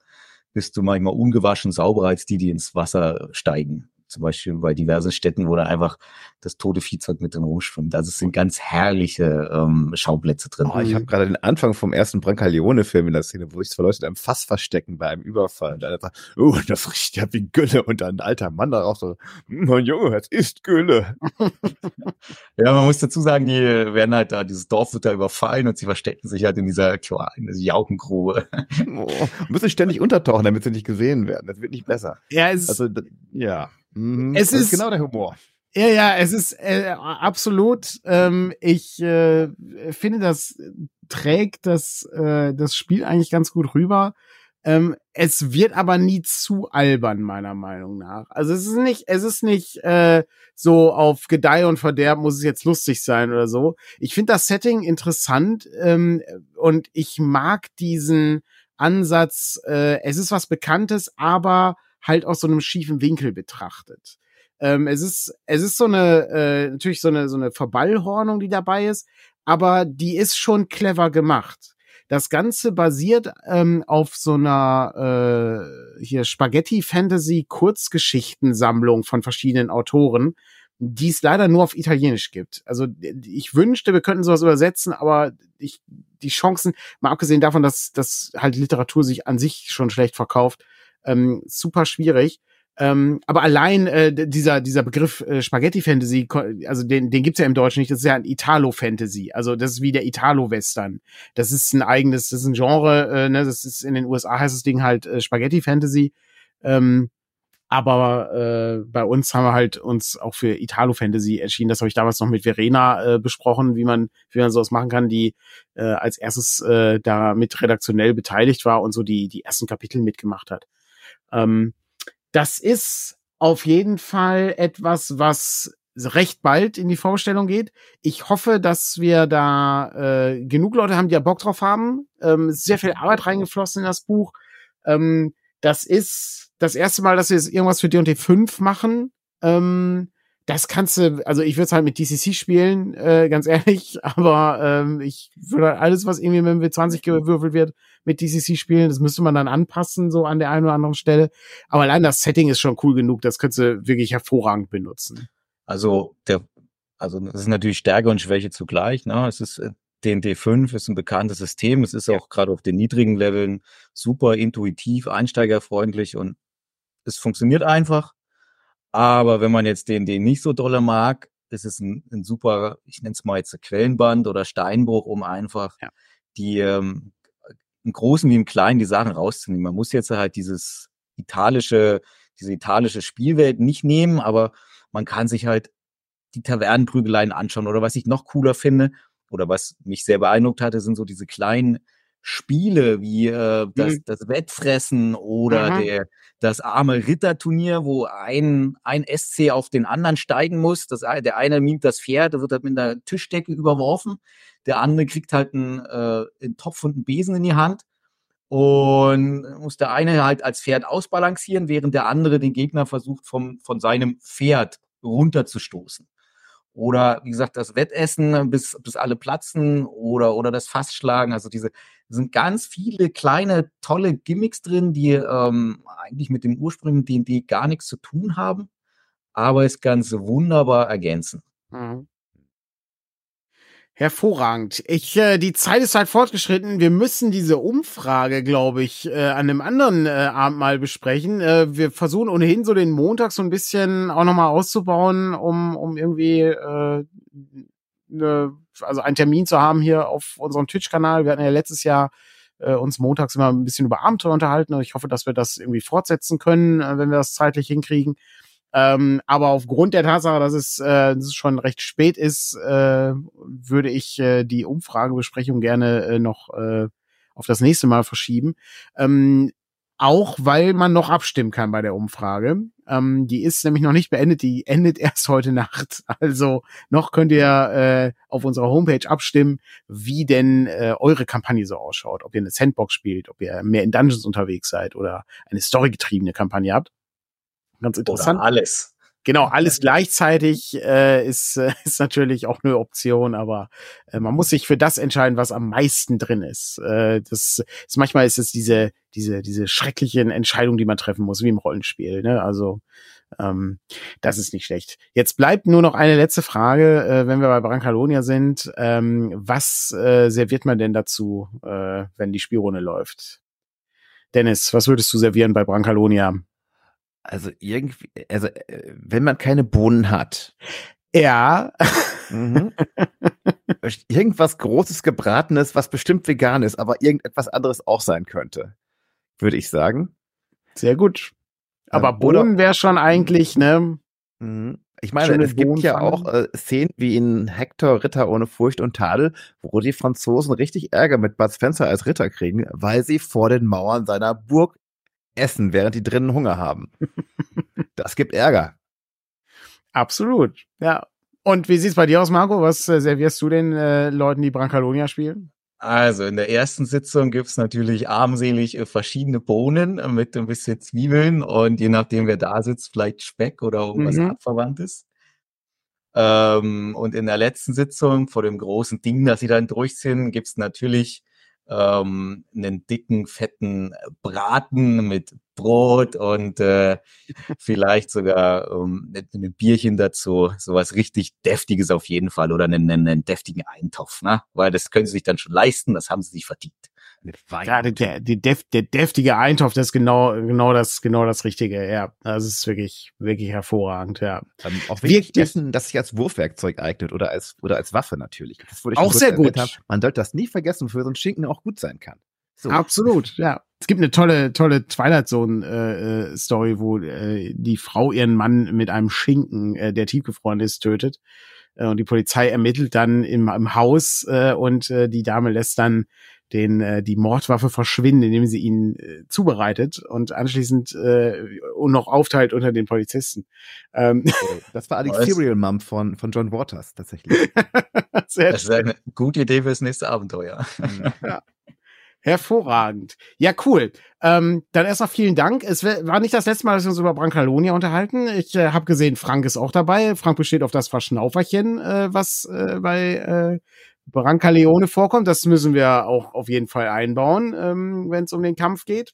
bist du manchmal ungewaschen sauberer als die, die ins Wasser steigen. Zum Beispiel bei diversen Städten, wo da einfach das tote Viehzeug mit drin rumschwimmt. Also es sind ganz herrliche ähm, Schauplätze drin. Oh, ich habe gerade den Anfang vom ersten Brancaleone-Film in der Szene, wo sich zwei Leute in einem Fass verstecken bei einem Überfall. Und einer sagt, oh, das riecht ja wie Gülle. Und dann ein alter Mann darauf so, mein Junge, es ist Gülle. ja, man muss dazu sagen, die werden halt da, dieses Dorf wird da überfallen und sie verstecken sich halt in dieser, in dieser Jaukengrube. oh, müssen ständig untertauchen, damit sie nicht gesehen werden. Das wird nicht besser. Ja, es also, ja. Mhm. Es ist, ist genau der Humor. Ja, ja, es ist äh, absolut. Ähm, ich äh, finde, das trägt das, äh, das Spiel eigentlich ganz gut rüber. Ähm, es wird aber nie zu albern, meiner Meinung nach. Also es ist nicht, es ist nicht äh, so auf Gedeih und Verderb muss es jetzt lustig sein oder so. Ich finde das Setting interessant ähm, und ich mag diesen Ansatz, äh, es ist was Bekanntes, aber halt aus so einem schiefen Winkel betrachtet. Ähm, es ist, es ist so eine, äh, natürlich so eine, so eine Verballhornung, die dabei ist, aber die ist schon clever gemacht. Das Ganze basiert ähm, auf so einer äh, hier Spaghetti-Fantasy-Kurzgeschichtensammlung von verschiedenen Autoren, die es leider nur auf Italienisch gibt. Also ich wünschte, wir könnten sowas übersetzen, aber ich, die Chancen, mal abgesehen davon, dass, dass halt Literatur sich an sich schon schlecht verkauft, ähm, super schwierig. Ähm, aber allein äh, dieser, dieser Begriff äh, Spaghetti-Fantasy, also den, den gibt's ja im Deutschen nicht, das ist ja ein Italo-Fantasy. Also das ist wie der Italo-Western. Das ist ein eigenes, das ist ein Genre, äh, ne, das ist in den USA heißt das Ding halt äh, Spaghetti-Fantasy. Ähm, aber äh, bei uns haben wir halt uns auch für Italo Fantasy entschieden. Das habe ich damals noch mit Verena äh, besprochen, wie man wie man sowas machen kann, die äh, als erstes äh, da mit redaktionell beteiligt war und so die die ersten Kapitel mitgemacht hat. Ähm, das ist auf jeden Fall etwas, was recht bald in die Vorstellung geht. Ich hoffe, dass wir da äh, genug Leute haben, die ja Bock drauf haben. Ähm, sehr viel Arbeit reingeflossen in das Buch. Ähm, das ist das erste Mal, dass wir irgendwas für D&D 5 machen. Ähm, das kannst du, also ich würde es halt mit DCC spielen, äh, ganz ehrlich, aber ähm, ich würde halt alles, was irgendwie mit dem W20 gewürfelt wird, mit DCC spielen. Das müsste man dann anpassen, so an der einen oder anderen Stelle. Aber allein das Setting ist schon cool genug, das könntest du wirklich hervorragend benutzen. Also der, also das ist natürlich Stärke und Schwäche zugleich. Ne? Es ist D&D 5 ist ein bekanntes System. Es ist ja. auch gerade auf den niedrigen Leveln super intuitiv, einsteigerfreundlich und es funktioniert einfach. Aber wenn man jetzt den, den nicht so dolle mag, ist es ein, ein super, ich nenne es mal jetzt Quellenband oder Steinbruch, um einfach ja. die ähm, im Großen wie im Kleinen die Sachen rauszunehmen. Man muss jetzt halt dieses italische, diese italische Spielwelt nicht nehmen, aber man kann sich halt die Tavernenprügeleien anschauen. Oder was ich noch cooler finde, oder was mich sehr beeindruckt hatte, sind so diese kleinen Spiele wie äh, das, mhm. das Wettfressen oder mhm. der, das arme Ritterturnier, wo ein, ein SC auf den anderen steigen muss. Das, der eine mimt das Pferd, der wird halt mit einer Tischdecke überworfen. Der andere kriegt halt einen, äh, einen Topf und einen Besen in die Hand. Und muss der eine halt als Pferd ausbalancieren, während der andere den Gegner versucht, vom, von seinem Pferd runterzustoßen. Oder wie gesagt, das Wettessen, bis, bis alle platzen oder, oder das Fassschlagen. Also diese sind ganz viele kleine, tolle Gimmicks drin, die ähm, eigentlich mit dem ursprünglichen D&D gar nichts zu tun haben, aber es ganz wunderbar ergänzen. Mhm. Hervorragend. Ich, äh, die Zeit ist halt fortgeschritten. Wir müssen diese Umfrage, glaube ich, äh, an einem anderen äh, Abend mal besprechen. Äh, wir versuchen ohnehin so den Montag so ein bisschen auch nochmal auszubauen, um, um irgendwie äh, also einen Termin zu haben hier auf unserem Twitch-Kanal. Wir hatten ja letztes Jahr äh, uns montags immer ein bisschen über Abenteuer unterhalten und ich hoffe, dass wir das irgendwie fortsetzen können, äh, wenn wir das zeitlich hinkriegen. Ähm, aber aufgrund der Tatsache, dass es, äh, dass es schon recht spät ist, äh, würde ich äh, die Umfragebesprechung gerne äh, noch äh, auf das nächste Mal verschieben. Ähm, auch weil man noch abstimmen kann bei der Umfrage. Ähm, die ist nämlich noch nicht beendet, die endet erst heute Nacht. Also noch könnt ihr äh, auf unserer Homepage abstimmen, wie denn äh, eure Kampagne so ausschaut. Ob ihr eine Sandbox spielt, ob ihr mehr in Dungeons unterwegs seid oder eine storygetriebene Kampagne habt. Ganz interessant. Oder alles. Genau, alles gleichzeitig äh, ist, äh, ist natürlich auch eine Option, aber äh, man muss sich für das entscheiden, was am meisten drin ist. Äh, das ist manchmal ist es diese diese diese schrecklichen Entscheidungen, die man treffen muss, wie im Rollenspiel. Ne? Also ähm, das ist nicht schlecht. Jetzt bleibt nur noch eine letzte Frage, äh, wenn wir bei Brancalonia sind. Ähm, was äh, serviert man denn dazu, äh, wenn die Spielrunde läuft? Dennis, was würdest du servieren bei Brancalonia? Also irgendwie, also äh, wenn man keine Bohnen hat. Ja. Mhm. Irgendwas Großes Gebratenes, was bestimmt vegan ist, aber irgendetwas anderes auch sein könnte, würde ich sagen. Sehr gut. Aber ähm, Bohnen wäre schon eigentlich, ne? Mhm. Ich meine, es gibt ja auch äh, Szenen wie in Hector Ritter ohne Furcht und Tadel, wo die Franzosen richtig Ärger mit Bud Spencer als Ritter kriegen, weil sie vor den Mauern seiner Burg essen, während die drinnen Hunger haben. das gibt Ärger. Absolut, ja. Und wie sieht's bei dir aus, Marco? Was äh, servierst du den äh, Leuten, die Brancalonia spielen? Also in der ersten Sitzung gibt's natürlich armselig äh, verschiedene Bohnen äh, mit ein bisschen Zwiebeln und je nachdem, wer da sitzt, vielleicht Speck oder irgendwas mhm. abverwandtes. Ähm, und in der letzten Sitzung vor dem großen Ding, das sie dann durchziehen, gibt's natürlich ähm, einen dicken, fetten Braten mit Brot und äh, vielleicht sogar ähm, ein Bierchen dazu. Sowas richtig Deftiges auf jeden Fall oder einen, einen deftigen Eintopf, ne? Weil das können sie sich dann schon leisten, das haben sie sich verdient. Ja, der, der, der deftige Eintopf, das ist genau, genau das, genau das Richtige, ja. Das ist wirklich, wirklich hervorragend, ja. Ähm, auch wirklich dessen, das sich als Wurfwerkzeug eignet oder als, oder als Waffe natürlich. Das wurde ich auch sehr gut. Haben. Man sollte das nie vergessen, wofür so ein Schinken auch gut sein kann. So. Absolut, ja. Es gibt eine tolle, tolle Twilight Zone äh, äh, Story, wo äh, die Frau ihren Mann mit einem Schinken, äh, der tiefgefroren ist, tötet. Äh, und die Polizei ermittelt dann im, im Haus äh, und äh, die Dame lässt dann den äh, die Mordwaffe verschwinden, indem sie ihn äh, zubereitet und anschließend äh, und noch aufteilt unter den Polizisten. Ähm, das war die Serial Mom von von John Waters tatsächlich. Sehr das ist eine gute Idee fürs nächste Abenteuer. ja. Hervorragend. Ja, cool. Ähm, dann erstmal vielen Dank. Es war nicht das letzte Mal, dass wir uns über Brancalonia unterhalten. Ich äh, habe gesehen, Frank ist auch dabei. Frank besteht auf das Verschnauferchen, äh, was äh, bei äh, Brancaleone vorkommt. Das müssen wir auch auf jeden Fall einbauen, ähm, wenn es um den Kampf geht.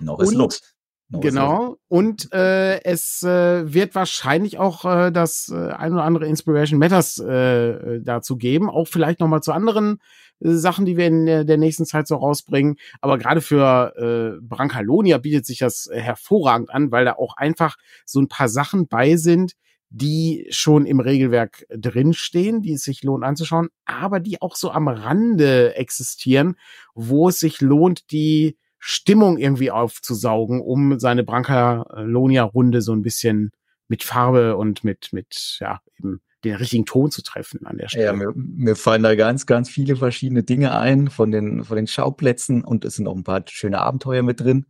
Noch ist Luft. genau. Und äh, es äh, wird wahrscheinlich auch äh, das äh, ein oder andere Inspiration Matters äh, dazu geben. Auch vielleicht noch mal zu anderen äh, Sachen, die wir in der, der nächsten Zeit so rausbringen. Aber gerade für äh, Brancalonia bietet sich das hervorragend an, weil da auch einfach so ein paar Sachen bei sind, die schon im Regelwerk drinstehen, die es sich lohnt anzuschauen, aber die auch so am Rande existieren, wo es sich lohnt, die Stimmung irgendwie aufzusaugen, um seine Brancalonia-Runde so ein bisschen mit Farbe und mit, mit, ja, eben den richtigen Ton zu treffen an der Stelle. Ja, mir, mir fallen da ganz, ganz viele verschiedene Dinge ein von den, von den Schauplätzen und es sind auch ein paar schöne Abenteuer mit drin.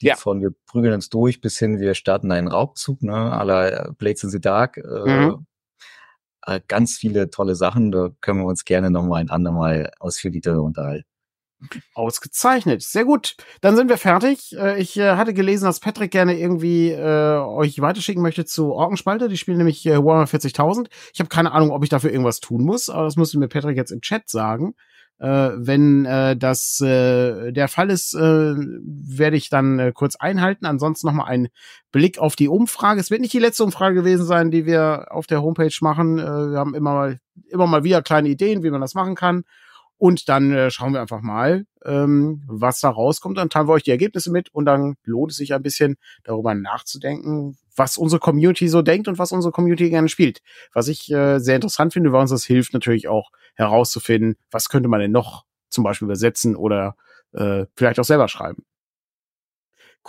Die ja. von wir prügeln uns durch bis hin, wir starten einen Raubzug, ne, aller Blades in the Dark. Äh, mhm. Äh, ganz viele tolle Sachen, da können wir uns gerne nochmal ein andermal ausführlicher unterhalten. Ausgezeichnet, sehr gut. Dann sind wir fertig. Äh, ich äh, hatte gelesen, dass Patrick gerne irgendwie äh, euch weiterschicken möchte zu Orkenspalte. Die spielen nämlich Warhammer 40.000. Ich habe keine Ahnung, ob ich dafür irgendwas tun muss, aber das müsste mir Patrick jetzt im Chat sagen. Äh, wenn äh, das äh, der Fall ist, äh, werde ich dann äh, kurz einhalten. Ansonsten nochmal ein Blick auf die Umfrage. Es wird nicht die letzte Umfrage gewesen sein, die wir auf der Homepage machen. Äh, wir haben immer mal, immer mal wieder kleine Ideen, wie man das machen kann. Und dann äh, schauen wir einfach mal, ähm, was da rauskommt. Dann teilen wir euch die Ergebnisse mit und dann lohnt es sich ein bisschen darüber nachzudenken, was unsere Community so denkt und was unsere Community gerne spielt. Was ich äh, sehr interessant finde, weil uns das hilft natürlich auch herauszufinden, was könnte man denn noch zum Beispiel übersetzen oder äh, vielleicht auch selber schreiben.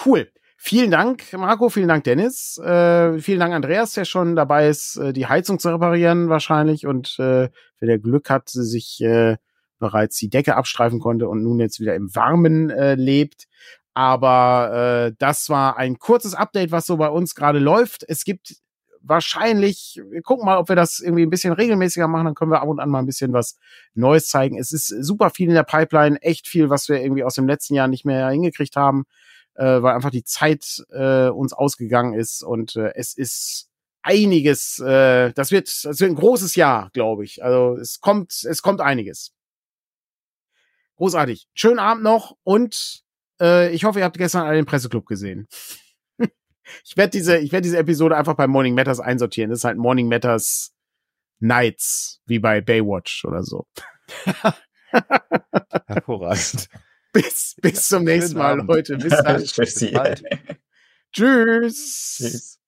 Cool. Vielen Dank, Marco, vielen Dank, Dennis. Äh, vielen Dank, Andreas, der schon dabei ist, äh, die Heizung zu reparieren wahrscheinlich und äh, wer der Glück hat, sich äh, bereits die Decke abstreifen konnte und nun jetzt wieder im Warmen äh, lebt. Aber äh, das war ein kurzes Update, was so bei uns gerade läuft. Es gibt wahrscheinlich, wir gucken mal, ob wir das irgendwie ein bisschen regelmäßiger machen, dann können wir ab und an mal ein bisschen was Neues zeigen. Es ist super viel in der Pipeline, echt viel, was wir irgendwie aus dem letzten Jahr nicht mehr hingekriegt haben. äh, weil einfach die Zeit äh, uns ausgegangen ist und äh, es ist einiges, äh, das wird, das wird ein großes Jahr, glaube ich. Also es kommt, es kommt einiges. Großartig. Schönen Abend noch und äh, ich hoffe, ihr habt gestern alle den Presseclub gesehen. Ich werde diese, ich werde diese Episode einfach bei Morning Matters einsortieren. Das ist halt Morning Matters Nights, wie bei Baywatch oder so. Hervorragend. Bis, bis zum nächsten Mal, Leute. Bis dann. Tschüss. Tschüss.